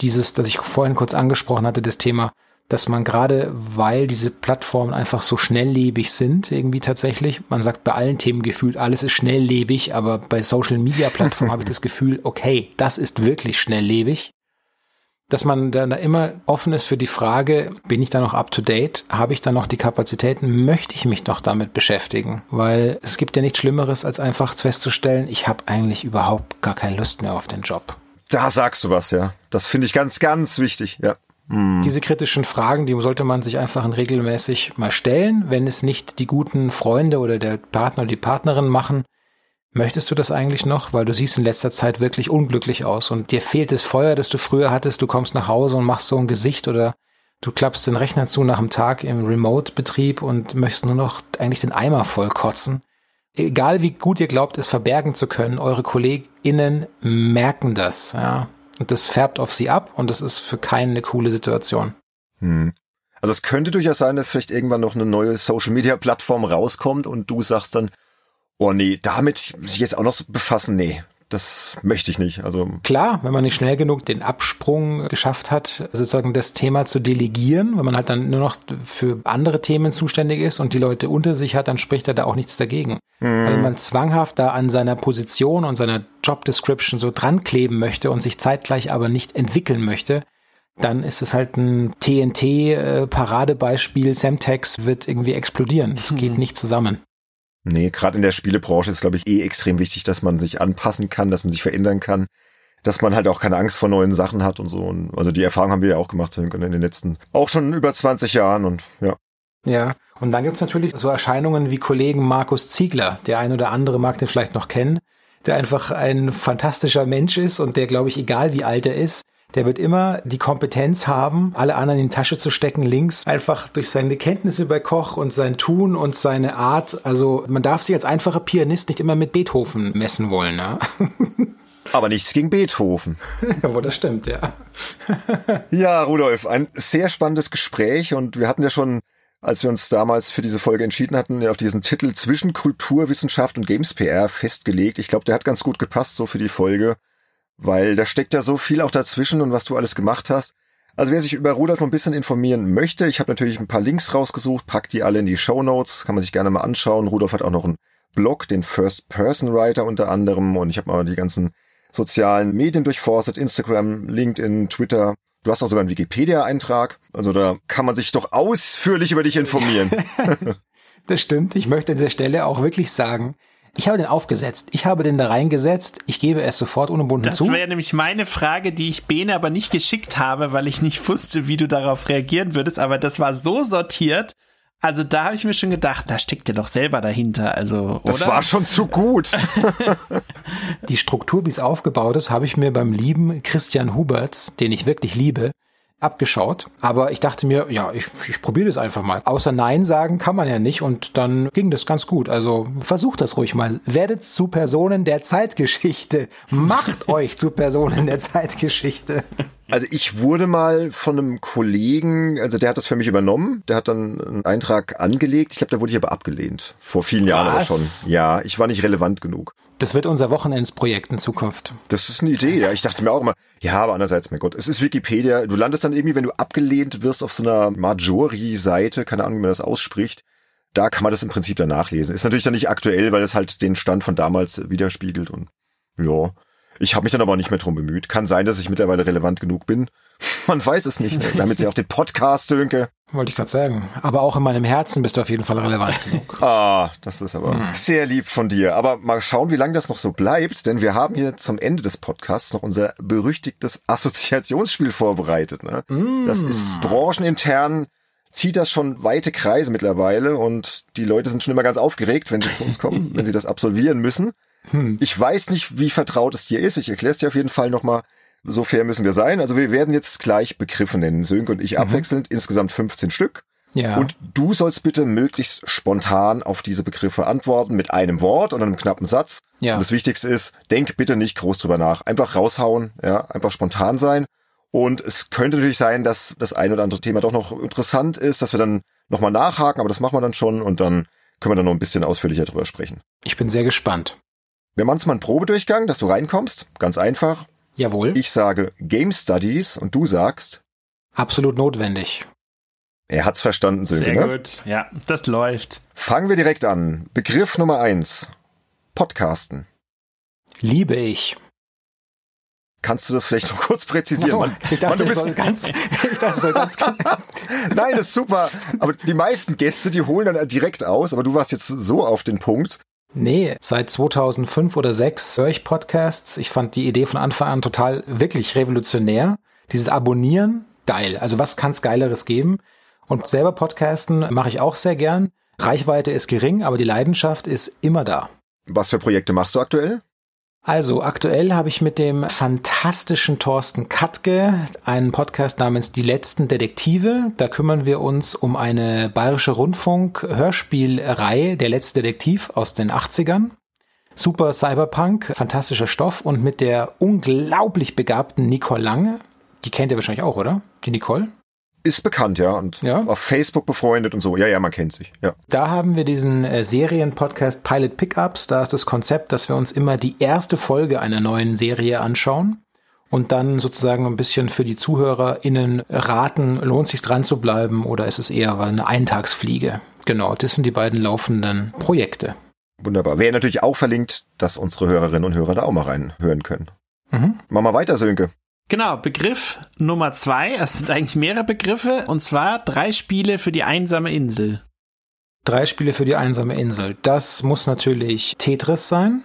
Dieses, das ich vorhin kurz angesprochen hatte, das Thema, dass man gerade, weil diese Plattformen einfach so schnelllebig sind, irgendwie tatsächlich, man sagt bei allen Themen gefühlt, alles ist schnelllebig, aber bei Social Media Plattformen habe ich das Gefühl, [laughs] okay, das ist wirklich schnelllebig. Dass man da immer offen ist für die Frage, bin ich da noch up to date? Habe ich da noch die Kapazitäten? Möchte ich mich noch damit beschäftigen? Weil es gibt ja nichts Schlimmeres, als einfach festzustellen, ich habe eigentlich überhaupt gar keine Lust mehr auf den Job. Da sagst du was, ja. Das finde ich ganz, ganz wichtig, ja. Hm. Diese kritischen Fragen, die sollte man sich einfach regelmäßig mal stellen, wenn es nicht die guten Freunde oder der Partner oder die Partnerin machen. Möchtest du das eigentlich noch? Weil du siehst in letzter Zeit wirklich unglücklich aus und dir fehlt das Feuer, das du früher hattest. Du kommst nach Hause und machst so ein Gesicht oder du klappst den Rechner zu nach dem Tag im Remote-Betrieb und möchtest nur noch eigentlich den Eimer voll kotzen. Egal wie gut ihr glaubt, es verbergen zu können, eure KollegInnen merken das, ja. Und das färbt auf sie ab und das ist für keinen eine coole Situation. Hm. Also es könnte durchaus sein, dass vielleicht irgendwann noch eine neue Social Media Plattform rauskommt und du sagst dann, oh nee, damit sich jetzt auch noch befassen, nee, das möchte ich nicht. Also klar, wenn man nicht schnell genug den Absprung geschafft hat, sozusagen das Thema zu delegieren, wenn man halt dann nur noch für andere Themen zuständig ist und die Leute unter sich hat, dann spricht er da auch nichts dagegen. Mhm. Aber wenn man zwanghaft da an seiner Position und seiner Job Description so dran kleben möchte und sich zeitgleich aber nicht entwickeln möchte, dann ist es halt ein TNT-Paradebeispiel. Äh, Semtex wird irgendwie explodieren. Das geht mhm. nicht zusammen. Nee, gerade in der Spielebranche ist, glaube ich, eh extrem wichtig, dass man sich anpassen kann, dass man sich verändern kann, dass man halt auch keine Angst vor neuen Sachen hat und so. Und also die Erfahrung haben wir ja auch gemacht in den letzten, auch schon über 20 Jahren und ja. Ja, und dann gibt's natürlich so Erscheinungen wie Kollegen Markus Ziegler. Der ein oder andere mag den vielleicht noch kennen, der einfach ein fantastischer Mensch ist und der, glaube ich, egal wie alt er ist, der wird immer die Kompetenz haben, alle anderen in die Tasche zu stecken, links, einfach durch seine Kenntnisse bei Koch und sein Tun und seine Art. Also man darf sich als einfacher Pianist nicht immer mit Beethoven messen wollen. Ne? [laughs] Aber nichts gegen Beethoven. [laughs] ja, das stimmt, ja. [laughs] ja, Rudolf, ein sehr spannendes Gespräch und wir hatten ja schon, als wir uns damals für diese Folge entschieden hatten, auf diesen Titel zwischen Kulturwissenschaft und Games PR festgelegt. Ich glaube, der hat ganz gut gepasst so für die Folge weil da steckt ja so viel auch dazwischen und was du alles gemacht hast. Also wer sich über Rudolf ein bisschen informieren möchte, ich habe natürlich ein paar Links rausgesucht, pack die alle in die Show Notes, kann man sich gerne mal anschauen. Rudolf hat auch noch einen Blog, den First Person Writer unter anderem und ich habe mal die ganzen sozialen Medien durchforstet, Instagram, LinkedIn, Twitter. Du hast auch sogar einen Wikipedia-Eintrag, also da kann man sich doch ausführlich über dich informieren. [laughs] das stimmt. Ich möchte an dieser Stelle auch wirklich sagen, ich habe den aufgesetzt. Ich habe den da reingesetzt. Ich gebe es sofort unumwunden das zu. Das wäre nämlich meine Frage, die ich Bene aber nicht geschickt habe, weil ich nicht wusste, wie du darauf reagieren würdest. Aber das war so sortiert. Also da habe ich mir schon gedacht, da steckt ihr doch selber dahinter. Also, oder? Das war schon zu gut. [laughs] die Struktur, wie es aufgebaut ist, habe ich mir beim lieben Christian Huberts, den ich wirklich liebe, abgeschaut. Aber ich dachte mir, ja, ich, ich probiere das einfach mal. Außer Nein sagen kann man ja nicht und dann ging das ganz gut. Also versucht das ruhig mal. Werdet zu Personen der Zeitgeschichte. Macht [laughs] euch zu Personen der Zeitgeschichte. Also ich wurde mal von einem Kollegen, also der hat das für mich übernommen, der hat dann einen Eintrag angelegt. Ich glaube, da wurde ich aber abgelehnt. Vor vielen Jahren aber schon. Ja, ich war nicht relevant genug. Das wird unser Wochenendsprojekt in Zukunft. Das ist eine Idee, ja. Ich dachte mir auch immer, ja, aber andererseits, mein Gott, es ist Wikipedia. Du landest dann irgendwie, wenn du abgelehnt wirst auf so einer Majori-Seite, keine Ahnung, wie man das ausspricht. Da kann man das im Prinzip dann nachlesen. Ist natürlich dann nicht aktuell, weil es halt den Stand von damals widerspiegelt und ja. Ich habe mich dann aber nicht mehr drum bemüht. Kann sein, dass ich mittlerweile relevant genug bin. [laughs] Man weiß es nicht. Wir haben jetzt ja auch den Podcast, Sönke. Wollte ich gerade sagen. Aber auch in meinem Herzen bist du auf jeden Fall relevant genug. [laughs] Ah, das ist aber hm. sehr lieb von dir. Aber mal schauen, wie lange das noch so bleibt, denn wir haben hier zum Ende des Podcasts noch unser berüchtigtes [laughs] Assoziationsspiel vorbereitet. Ne? Mm. Das ist branchenintern zieht das schon weite Kreise mittlerweile und die Leute sind schon immer ganz aufgeregt, wenn sie zu uns kommen, wenn sie das absolvieren müssen. Hm. Ich weiß nicht, wie vertraut es dir ist. Ich erkläre es dir auf jeden Fall nochmal. So fair müssen wir sein. Also wir werden jetzt gleich Begriffe nennen. Sönke und ich mhm. abwechselnd, insgesamt 15 Stück. Ja. Und du sollst bitte möglichst spontan auf diese Begriffe antworten mit einem Wort und einem knappen Satz. Ja. Und das Wichtigste ist, denk bitte nicht groß drüber nach. Einfach raushauen, ja, einfach spontan sein. Und es könnte natürlich sein, dass das ein oder andere Thema doch noch interessant ist, dass wir dann nochmal nachhaken, aber das machen wir dann schon und dann können wir dann noch ein bisschen ausführlicher drüber sprechen. Ich bin sehr gespannt. Wir machen mal einen Probedurchgang, dass du reinkommst. Ganz einfach. Jawohl. Ich sage Game Studies und du sagst. Absolut notwendig. Er hat's verstanden, Sönke, Sehr ne? gut. Ja, das läuft. Fangen wir direkt an. Begriff Nummer eins. Podcasten. Liebe ich. Kannst du das vielleicht noch [laughs] kurz präzisieren? So, Mann, ich dachte, Mann, du bist ganz, [laughs] ich dachte, soll ganz [laughs] Nein, das ist super. Aber die meisten Gäste, die holen dann direkt aus. Aber du warst jetzt so auf den Punkt. Nee, seit 2005 oder 6 höre ich Podcasts. Ich fand die Idee von Anfang an total wirklich revolutionär. Dieses Abonnieren, geil. Also was kann es geileres geben? Und selber Podcasten mache ich auch sehr gern. Reichweite ist gering, aber die Leidenschaft ist immer da. Was für Projekte machst du aktuell? Also aktuell habe ich mit dem fantastischen Thorsten Katke einen Podcast namens Die letzten Detektive. Da kümmern wir uns um eine bayerische Rundfunk-Hörspielreihe, Der letzte Detektiv aus den 80ern. Super Cyberpunk, fantastischer Stoff und mit der unglaublich begabten Nicole Lange. Die kennt ihr wahrscheinlich auch, oder? Die Nicole? Ist bekannt, ja. Und ja? auf Facebook befreundet und so. Ja, ja, man kennt sich. Ja. Da haben wir diesen äh, Serienpodcast Pilot Pickups. Da ist das Konzept, dass wir uns immer die erste Folge einer neuen Serie anschauen und dann sozusagen ein bisschen für die ZuhörerInnen raten, lohnt sich dran zu bleiben oder ist es eher eine Eintagsfliege? Genau, das sind die beiden laufenden Projekte. Wunderbar. Wäre natürlich auch verlinkt, dass unsere Hörerinnen und Hörer da auch mal reinhören können. Mhm. Machen wir weiter, Sönke. Genau, Begriff Nummer zwei. Es sind eigentlich mehrere Begriffe. Und zwar drei Spiele für die einsame Insel. Drei Spiele für die einsame Insel. Das muss natürlich Tetris sein.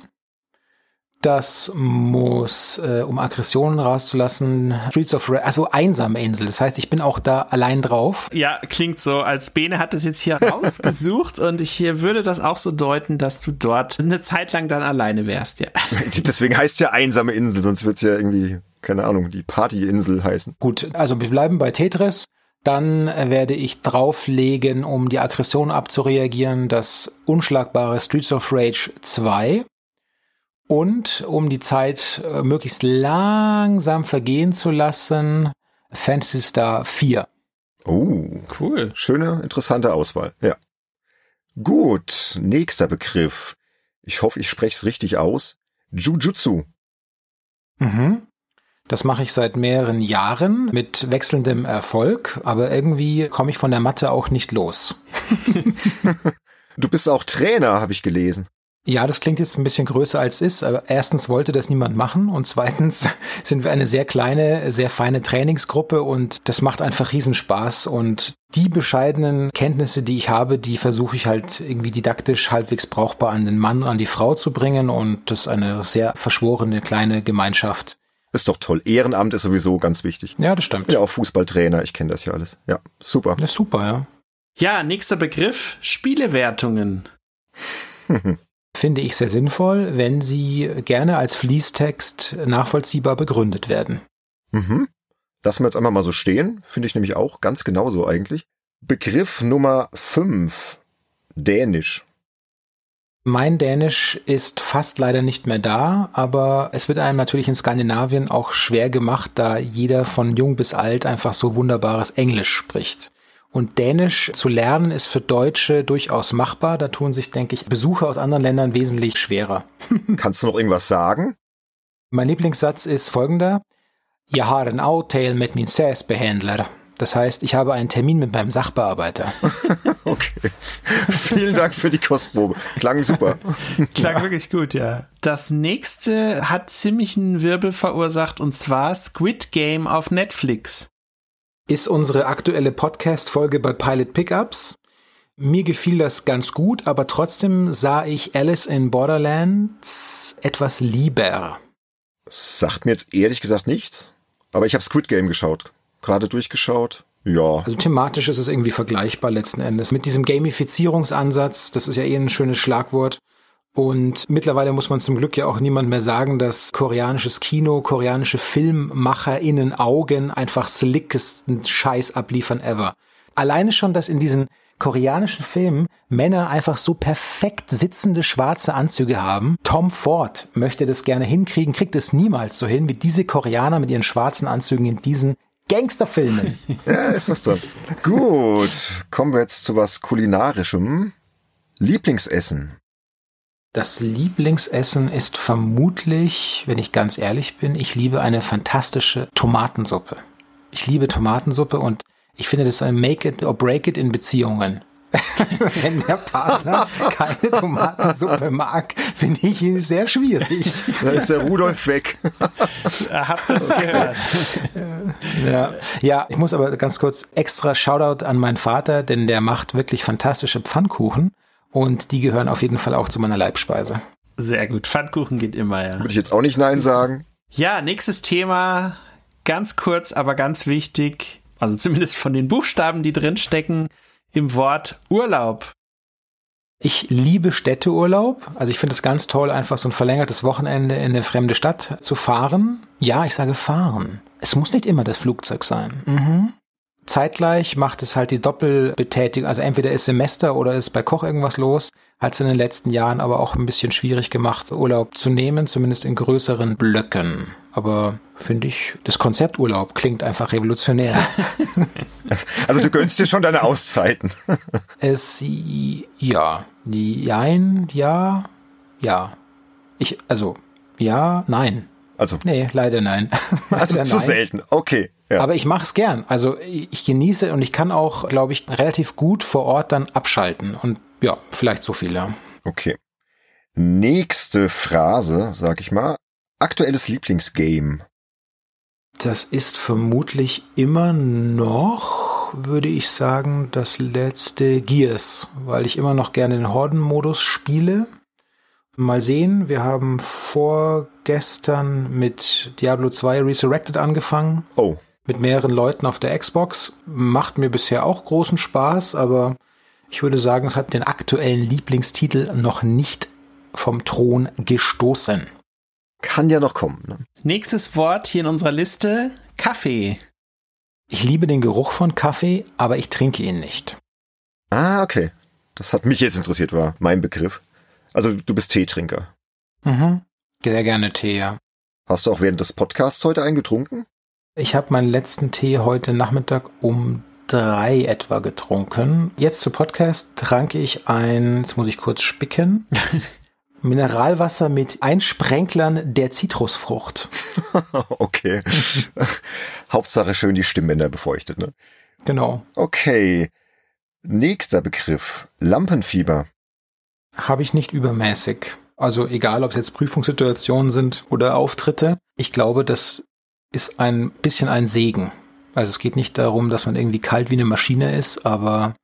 Das muss, äh, um Aggressionen rauszulassen, Streets of Rage, also einsame Insel. Das heißt, ich bin auch da allein drauf. Ja, klingt so, als Bene hat es jetzt hier [laughs] rausgesucht und ich hier würde das auch so deuten, dass du dort eine Zeit lang dann alleine wärst, ja. [laughs] Deswegen heißt ja einsame Insel, sonst wird's ja irgendwie, keine Ahnung, die Partyinsel heißen. Gut, also wir bleiben bei Tetris. Dann werde ich drauflegen, um die Aggression abzureagieren, das unschlagbare Streets of Rage 2. Und um die Zeit äh, möglichst langsam vergehen zu lassen, Fantasy Star 4. Oh, cool. Schöne, interessante Auswahl. Ja. Gut, nächster Begriff. Ich hoffe, ich spreche es richtig aus. Jujutsu. Mhm. Das mache ich seit mehreren Jahren mit wechselndem Erfolg, aber irgendwie komme ich von der Mathe auch nicht los. [laughs] du bist auch Trainer, habe ich gelesen. Ja, das klingt jetzt ein bisschen größer als ist, aber erstens wollte das niemand machen und zweitens [laughs] sind wir eine sehr kleine, sehr feine Trainingsgruppe und das macht einfach Riesenspaß und die bescheidenen Kenntnisse, die ich habe, die versuche ich halt irgendwie didaktisch halbwegs brauchbar an den Mann, an die Frau zu bringen und das ist eine sehr verschworene kleine Gemeinschaft. Ist doch toll. Ehrenamt ist sowieso ganz wichtig. Ja, das stimmt. Ja, auch Fußballtrainer, ich kenne das ja alles. Ja, super. Ja, super, ja. Ja, nächster Begriff, Spielewertungen. [laughs] finde ich sehr sinnvoll, wenn sie gerne als Fließtext nachvollziehbar begründet werden. Mhm. Lassen wir jetzt einmal mal so stehen. Finde ich nämlich auch ganz genauso eigentlich. Begriff Nummer 5. Dänisch. Mein Dänisch ist fast leider nicht mehr da, aber es wird einem natürlich in Skandinavien auch schwer gemacht, da jeder von jung bis alt einfach so wunderbares Englisch spricht. Und Dänisch zu lernen ist für Deutsche durchaus machbar. Da tun sich, denke ich, Besucher aus anderen Ländern wesentlich schwerer. [laughs] Kannst du noch irgendwas sagen? Mein Lieblingssatz ist folgender. Jeg har en aftale med min sagsbehandler. Das heißt, ich habe einen Termin mit meinem Sachbearbeiter. [laughs] okay. Vielen Dank für die Kostprobe. Klang super. [laughs] Klang ja. wirklich gut, ja. Das nächste hat ziemlich einen Wirbel verursacht und zwar Squid Game auf Netflix. Ist unsere aktuelle Podcast-Folge bei Pilot Pickups. Mir gefiel das ganz gut, aber trotzdem sah ich Alice in Borderlands etwas lieber. Sagt mir jetzt ehrlich gesagt nichts, aber ich habe Squid Game geschaut. Gerade durchgeschaut. Ja. Also thematisch ist es irgendwie vergleichbar letzten Endes. Mit diesem Gamifizierungsansatz, das ist ja eh ein schönes Schlagwort. Und mittlerweile muss man zum Glück ja auch niemand mehr sagen, dass koreanisches Kino, koreanische FilmmacherInnen Augen einfach slickesten Scheiß abliefern ever. Alleine schon, dass in diesen koreanischen Filmen Männer einfach so perfekt sitzende schwarze Anzüge haben. Tom Ford möchte das gerne hinkriegen, kriegt es niemals so hin wie diese Koreaner mit ihren schwarzen Anzügen in diesen Gangsterfilmen. [laughs] ja, ist was dran. Gut, kommen wir jetzt zu was kulinarischem. Lieblingsessen. Das Lieblingsessen ist vermutlich, wenn ich ganz ehrlich bin, ich liebe eine fantastische Tomatensuppe. Ich liebe Tomatensuppe und ich finde, das ist ein Make it or break it in Beziehungen. [laughs] Wenn der Partner keine Tomatensuppe mag, finde ich ihn sehr schwierig. Da ist der Rudolf weg. Habt das gehört. Ja. ja, ich muss aber ganz kurz extra Shoutout an meinen Vater, denn der macht wirklich fantastische Pfannkuchen und die gehören auf jeden Fall auch zu meiner Leibspeise. Sehr gut. Pfannkuchen geht immer, ja. Würde ich jetzt auch nicht Nein sagen. Ja, nächstes Thema. Ganz kurz, aber ganz wichtig also zumindest von den Buchstaben, die drin stecken, im Wort Urlaub. Ich liebe Städteurlaub. Also ich finde es ganz toll, einfach so ein verlängertes Wochenende in eine fremde Stadt zu fahren. Ja, ich sage fahren. Es muss nicht immer das Flugzeug sein. Mhm. Zeitgleich macht es halt die Doppelbetätigung, also entweder ist Semester oder ist bei Koch irgendwas los, hat es in den letzten Jahren aber auch ein bisschen schwierig gemacht, Urlaub zu nehmen, zumindest in größeren Blöcken. Aber finde ich, das Konzept Urlaub klingt einfach revolutionär. [laughs] Also du gönnst dir schon deine Auszeiten. [laughs] Es, ja, jein, ja, ja. Ich, also, ja, nein. Also. Nee, leider nein. Also [laughs] leider zu nein. selten. Okay. Ja. Aber ich mache es gern. Also ich genieße und ich kann auch, glaube ich, relativ gut vor Ort dann abschalten. Und ja, vielleicht so viel, ja. Okay. Nächste Phrase, sag ich mal. Aktuelles Lieblingsgame. Das ist vermutlich immer noch, würde ich sagen, das letzte Gears, weil ich immer noch gerne den Horden-Modus spiele. Mal sehen, wir haben vorgestern mit Diablo 2 Resurrected angefangen. Oh. Mit mehreren Leuten auf der Xbox. Macht mir bisher auch großen Spaß, aber ich würde sagen, es hat den aktuellen Lieblingstitel noch nicht vom Thron gestoßen. Kann ja noch kommen. Ne? Nächstes Wort hier in unserer Liste, Kaffee. Ich liebe den Geruch von Kaffee, aber ich trinke ihn nicht. Ah, okay. Das hat mich jetzt interessiert, war mein Begriff. Also du bist Teetrinker. Mhm. Sehr gerne Tee, ja. Hast du auch während des Podcasts heute eingetrunken? Ich habe meinen letzten Tee heute Nachmittag um drei etwa getrunken. Jetzt zu Podcast trank ich ein, jetzt muss ich kurz spicken, [laughs] Mineralwasser mit Einsprenklern der Zitrusfrucht. [laughs] okay. [laughs] Hauptsache schön die Stimmbänder befeuchtet, ne? Genau. Okay. Nächster Begriff. Lampenfieber habe ich nicht übermäßig. Also egal, ob es jetzt Prüfungssituationen sind oder Auftritte. Ich glaube, das ist ein bisschen ein Segen. Also es geht nicht darum, dass man irgendwie kalt wie eine Maschine ist, aber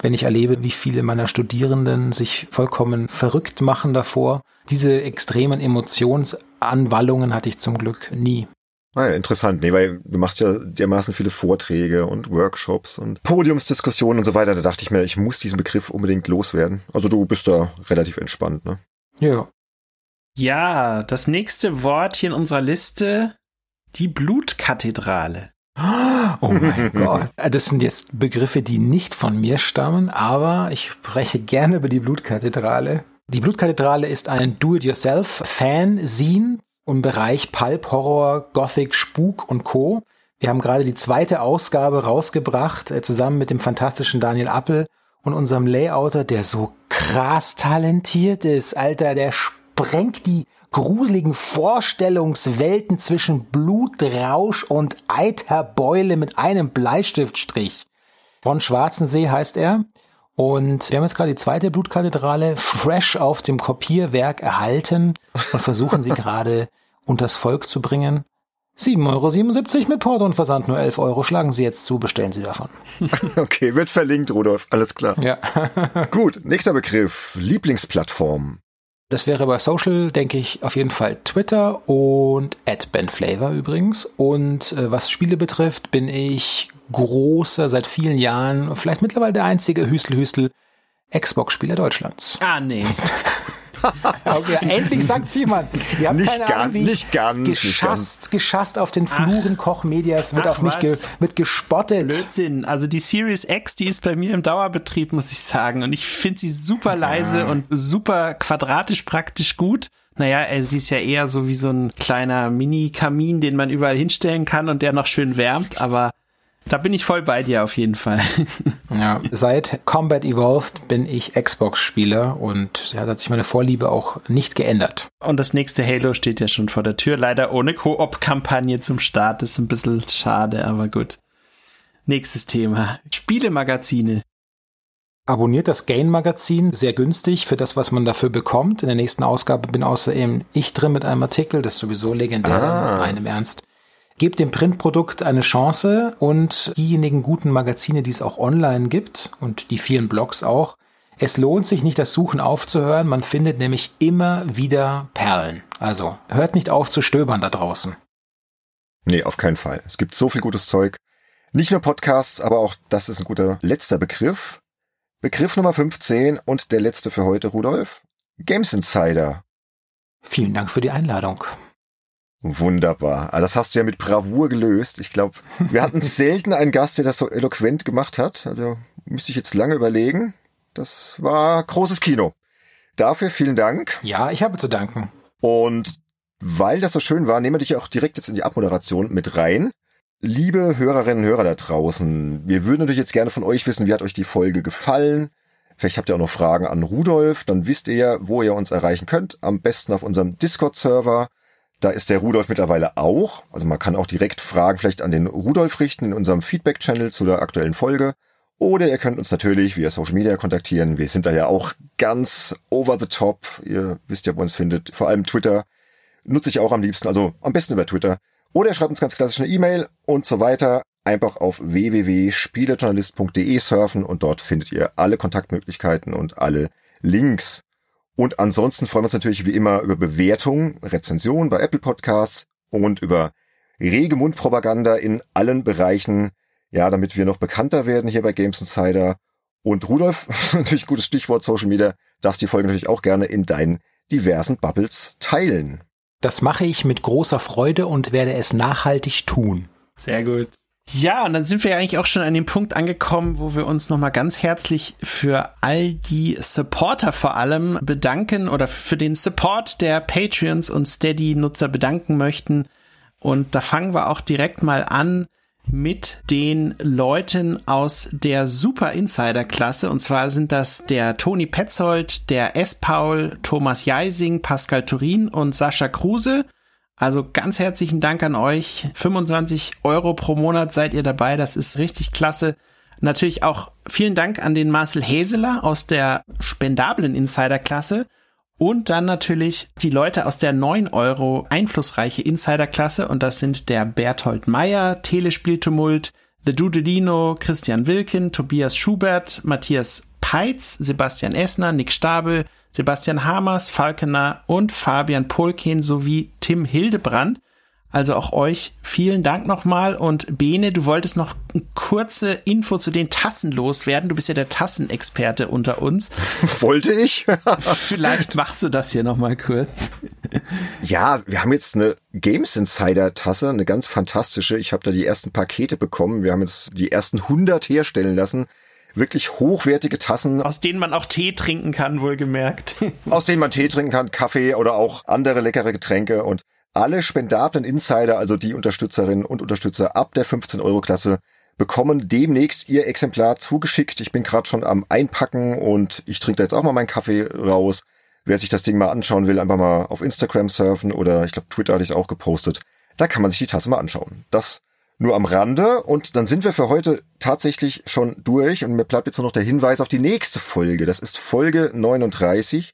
wenn ich erlebe, wie viele meiner Studierenden sich vollkommen verrückt machen davor, diese extremen Emotionsanwallungen hatte ich zum Glück nie. Ah ja, interessant. Nee, weil du machst ja dermaßen viele Vorträge und Workshops und Podiumsdiskussionen und so weiter. Da dachte ich mir, ich muss diesen Begriff unbedingt loswerden. Also du bist da relativ entspannt, ne? Ja. Ja, das nächste Wort hier in unserer Liste, die Blutkathedrale. Oh mein [laughs] Gott. Das sind jetzt Begriffe, die nicht von mir stammen, aber ich spreche gerne über die Blutkathedrale. Die Blutkathedrale ist ein Do-it-yourself-Fanzine im Bereich Pulp, Horror, Gothic, Spuk und Co. Wir haben gerade die zweite Ausgabe rausgebracht, äh, zusammen mit dem fantastischen Daniel Appel und unserem Layouter, der so krass talentiert ist. Alter, der sprengt die gruseligen Vorstellungswelten zwischen Blutrausch und Eiterbeule mit einem Bleistiftstrich. Ron Schwarzensee heißt er. Und wir haben jetzt gerade die zweite Blutkathedrale fresh auf dem Kopierwerk erhalten und versuchen sie [laughs] gerade unters Volk zu bringen. 7,77 Euro mit Porto und Versand nur 11 Euro. Schlagen Sie jetzt zu, bestellen Sie davon. [laughs] Okay, wird verlinkt, Rudolf. Alles klar. Ja. Gut, nächster Begriff. Lieblingsplattform. Das wäre bei Social, denke ich, auf jeden Fall Twitter und @benflavor übrigens. Und äh, was Spiele betrifft, bin ich großer, seit vielen Jahren, vielleicht mittlerweile der einzige Hüstel-Hüstel Xbox-Spieler Deutschlands. Ah, nee. [laughs] [laughs] Okay, endlich sagt jemand. Ihr habt Nicht keine ganz, Ahnung, nicht ganz, nicht Geschasst, geschasst auf den Fluren Koch-Medias, wird Ach, auf mich ge, wird gespottet. Blödsinn. Also die Series X, die ist bei mir im Dauerbetrieb, muss ich sagen. Und ich finde sie super leise und super quadratisch praktisch gut. Naja, äh, sie ist ja eher so wie so ein kleiner Mini-Kamin, den man überall hinstellen kann und der noch schön wärmt, aber da bin ich voll bei dir auf jeden Fall. [laughs] Ja, seit Combat Evolved bin ich Xbox-Spieler und da hat sich meine Vorliebe auch nicht geändert. Und das nächste Halo steht ja schon vor der Tür. Leider ohne Koop-Kampagne zum Start. Das ist ein bisschen schade, aber gut. Nächstes Thema. Spielemagazine. Abonniert das Gain-Magazin, sehr günstig für das, was man dafür bekommt. In der nächsten Ausgabe bin außerdem ich drin mit einem Artikel, das ist sowieso legendär, Ah. in meinem Ernst. Gebt dem Printprodukt eine Chance und diejenigen guten Magazine, die es auch online gibt und die vielen Blogs auch. Es lohnt sich nicht, das Suchen aufzuhören. Man findet nämlich immer wieder Perlen. Also hört nicht auf zu stöbern da draußen. Nee, auf keinen Fall. Es gibt so viel gutes Zeug. Nicht nur Podcasts, aber auch das ist ein guter letzter Begriff. Begriff Nummer 15 und der letzte für heute, Rudolf. Games Insider. Vielen Dank für die Einladung. Wunderbar. Ah, Das hast du ja mit Bravour gelöst. Ich glaube, wir hatten [laughs] selten einen Gast, der das so eloquent gemacht hat. Also müsste ich jetzt lange überlegen. Das war großes Kino. Dafür vielen Dank. Ja, ich habe zu danken. Und weil das so schön war, nehmen wir dich auch direkt jetzt in die Abmoderation mit rein. Liebe Hörerinnen und Hörer da draußen, wir würden natürlich jetzt gerne von euch wissen, wie hat euch die Folge gefallen? Vielleicht habt ihr auch noch Fragen an Rudolf, dann wisst ihr ja, wo ihr uns erreichen könnt. Am besten auf unserem Discord-Server. Da ist der Rudolf mittlerweile auch. Also man kann auch direkt Fragen vielleicht an den Rudolf richten in unserem Feedback-Channel zu der aktuellen Folge. Oder ihr könnt uns natürlich via Social Media kontaktieren. Wir sind da ja auch ganz over the top. Ihr wisst ja, wo uns findet. Vor allem Twitter nutze ich auch am liebsten. Also am besten über Twitter. Oder schreibt uns ganz klassisch eine E-Mail und so weiter. Einfach auf www.spielejournalist.de surfen und dort findet ihr alle Kontaktmöglichkeiten und alle Links. Und ansonsten freuen wir uns natürlich wie immer über Bewertungen, Rezensionen bei Apple Podcasts und über rege Mundpropaganda in allen Bereichen, ja, damit wir noch bekannter werden hier bei Games Insider. Und Rudolf, [laughs] natürlich gutes Stichwort Social Media, darfst die Folge natürlich auch gerne in deinen diversen Bubbles teilen. Das mache ich mit großer Freude und werde es nachhaltig tun. Sehr gut. Ja, und dann sind wir ja eigentlich auch schon an dem Punkt angekommen, wo wir uns nochmal ganz herzlich für all die Supporter vor allem bedanken oder für den Support der Patreons und Steady-Nutzer bedanken möchten. Und da fangen wir auch direkt mal an mit den Leuten aus der Super Insider Klasse. Und zwar sind das der Toni Petzold, der S. Paul, Thomas Jeising, Pascal Turin und Sascha Kruse. Also ganz herzlichen Dank an euch. 25 Euro pro Monat seid ihr dabei. Das ist richtig klasse. Natürlich auch vielen Dank an den Marcel Häseler aus der spendablen Insiderklasse. Und dann natürlich die Leute aus der 9 Euro einflussreiche Insiderklasse. Und das sind der Berthold Meyer, Telespieltumult, The Dudelino, Christian Wilken, Tobias Schubert, Matthias Peitz, Sebastian Essner, Nick Stabel, Sebastian Hamers, Falkener und Fabian Polken sowie Tim Hildebrand. Also auch euch vielen Dank nochmal. Und Bene, du wolltest noch eine kurze Info zu den Tassen loswerden. Du bist ja der Tassenexperte unter uns. [laughs] Wollte ich? [laughs] Vielleicht machst du das hier nochmal kurz. Ja, wir haben jetzt eine Games Insider Tasse, eine ganz fantastische. Ich habe da die ersten Pakete bekommen. Wir haben jetzt die ersten 100 herstellen lassen. Wirklich hochwertige Tassen, Aus denen man auch Tee trinken kann, wohlgemerkt. [laughs] aus denen man Tee trinken kann, Kaffee oder auch andere leckere Getränke und alle spendablen Insider, also die Unterstützerinnen und Unterstützer ab der 15 Euro Klasse, bekommen demnächst ihr Exemplar zugeschickt. Ich bin gerade schon am Einpacken und ich trinke da jetzt auch mal meinen Kaffee raus. Wer sich das Ding mal anschauen will, einfach mal auf Instagram surfen oder ich glaube Twitter hatte ich es auch gepostet. Da kann man sich die Tasse mal anschauen. Das nur am Rande und dann sind wir für heute tatsächlich schon durch und mir bleibt jetzt nur noch der Hinweis auf die nächste Folge. Das ist Folge 39.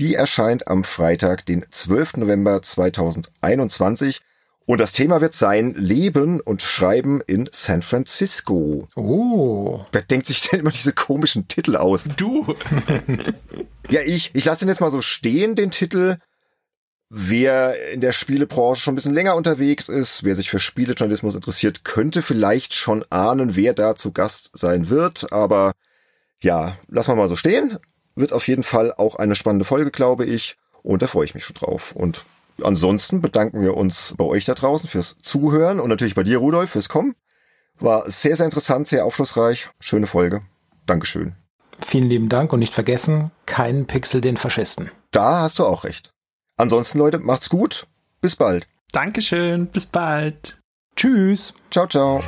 Die erscheint am Freitag, den 12. November 2021 und das Thema wird sein Leben und Schreiben in San Francisco. Oh. Wer denkt sich denn immer diese komischen Titel aus? Du. [laughs] ja, ich. Ich lasse den jetzt mal so stehen, den Titel. Wer in der Spielebranche schon ein bisschen länger unterwegs ist, wer sich für Spielejournalismus interessiert, könnte vielleicht schon ahnen, wer da zu Gast sein wird. Aber ja, lassen wir mal so stehen. Wird auf jeden Fall auch eine spannende Folge, glaube ich. Und da freue ich mich schon drauf. Und Ansonsten bedanken wir uns bei euch da draußen fürs Zuhören und natürlich bei dir, Rudolf, fürs Kommen. War sehr, sehr interessant, sehr aufschlussreich. Schöne Folge. Dankeschön. Vielen lieben Dank und nicht vergessen, keinen Pixel den Faschisten. Da hast du auch recht. Ansonsten, Leute, macht's gut. Bis bald. Dankeschön. Bis bald. Tschüss. Ciao, ciao.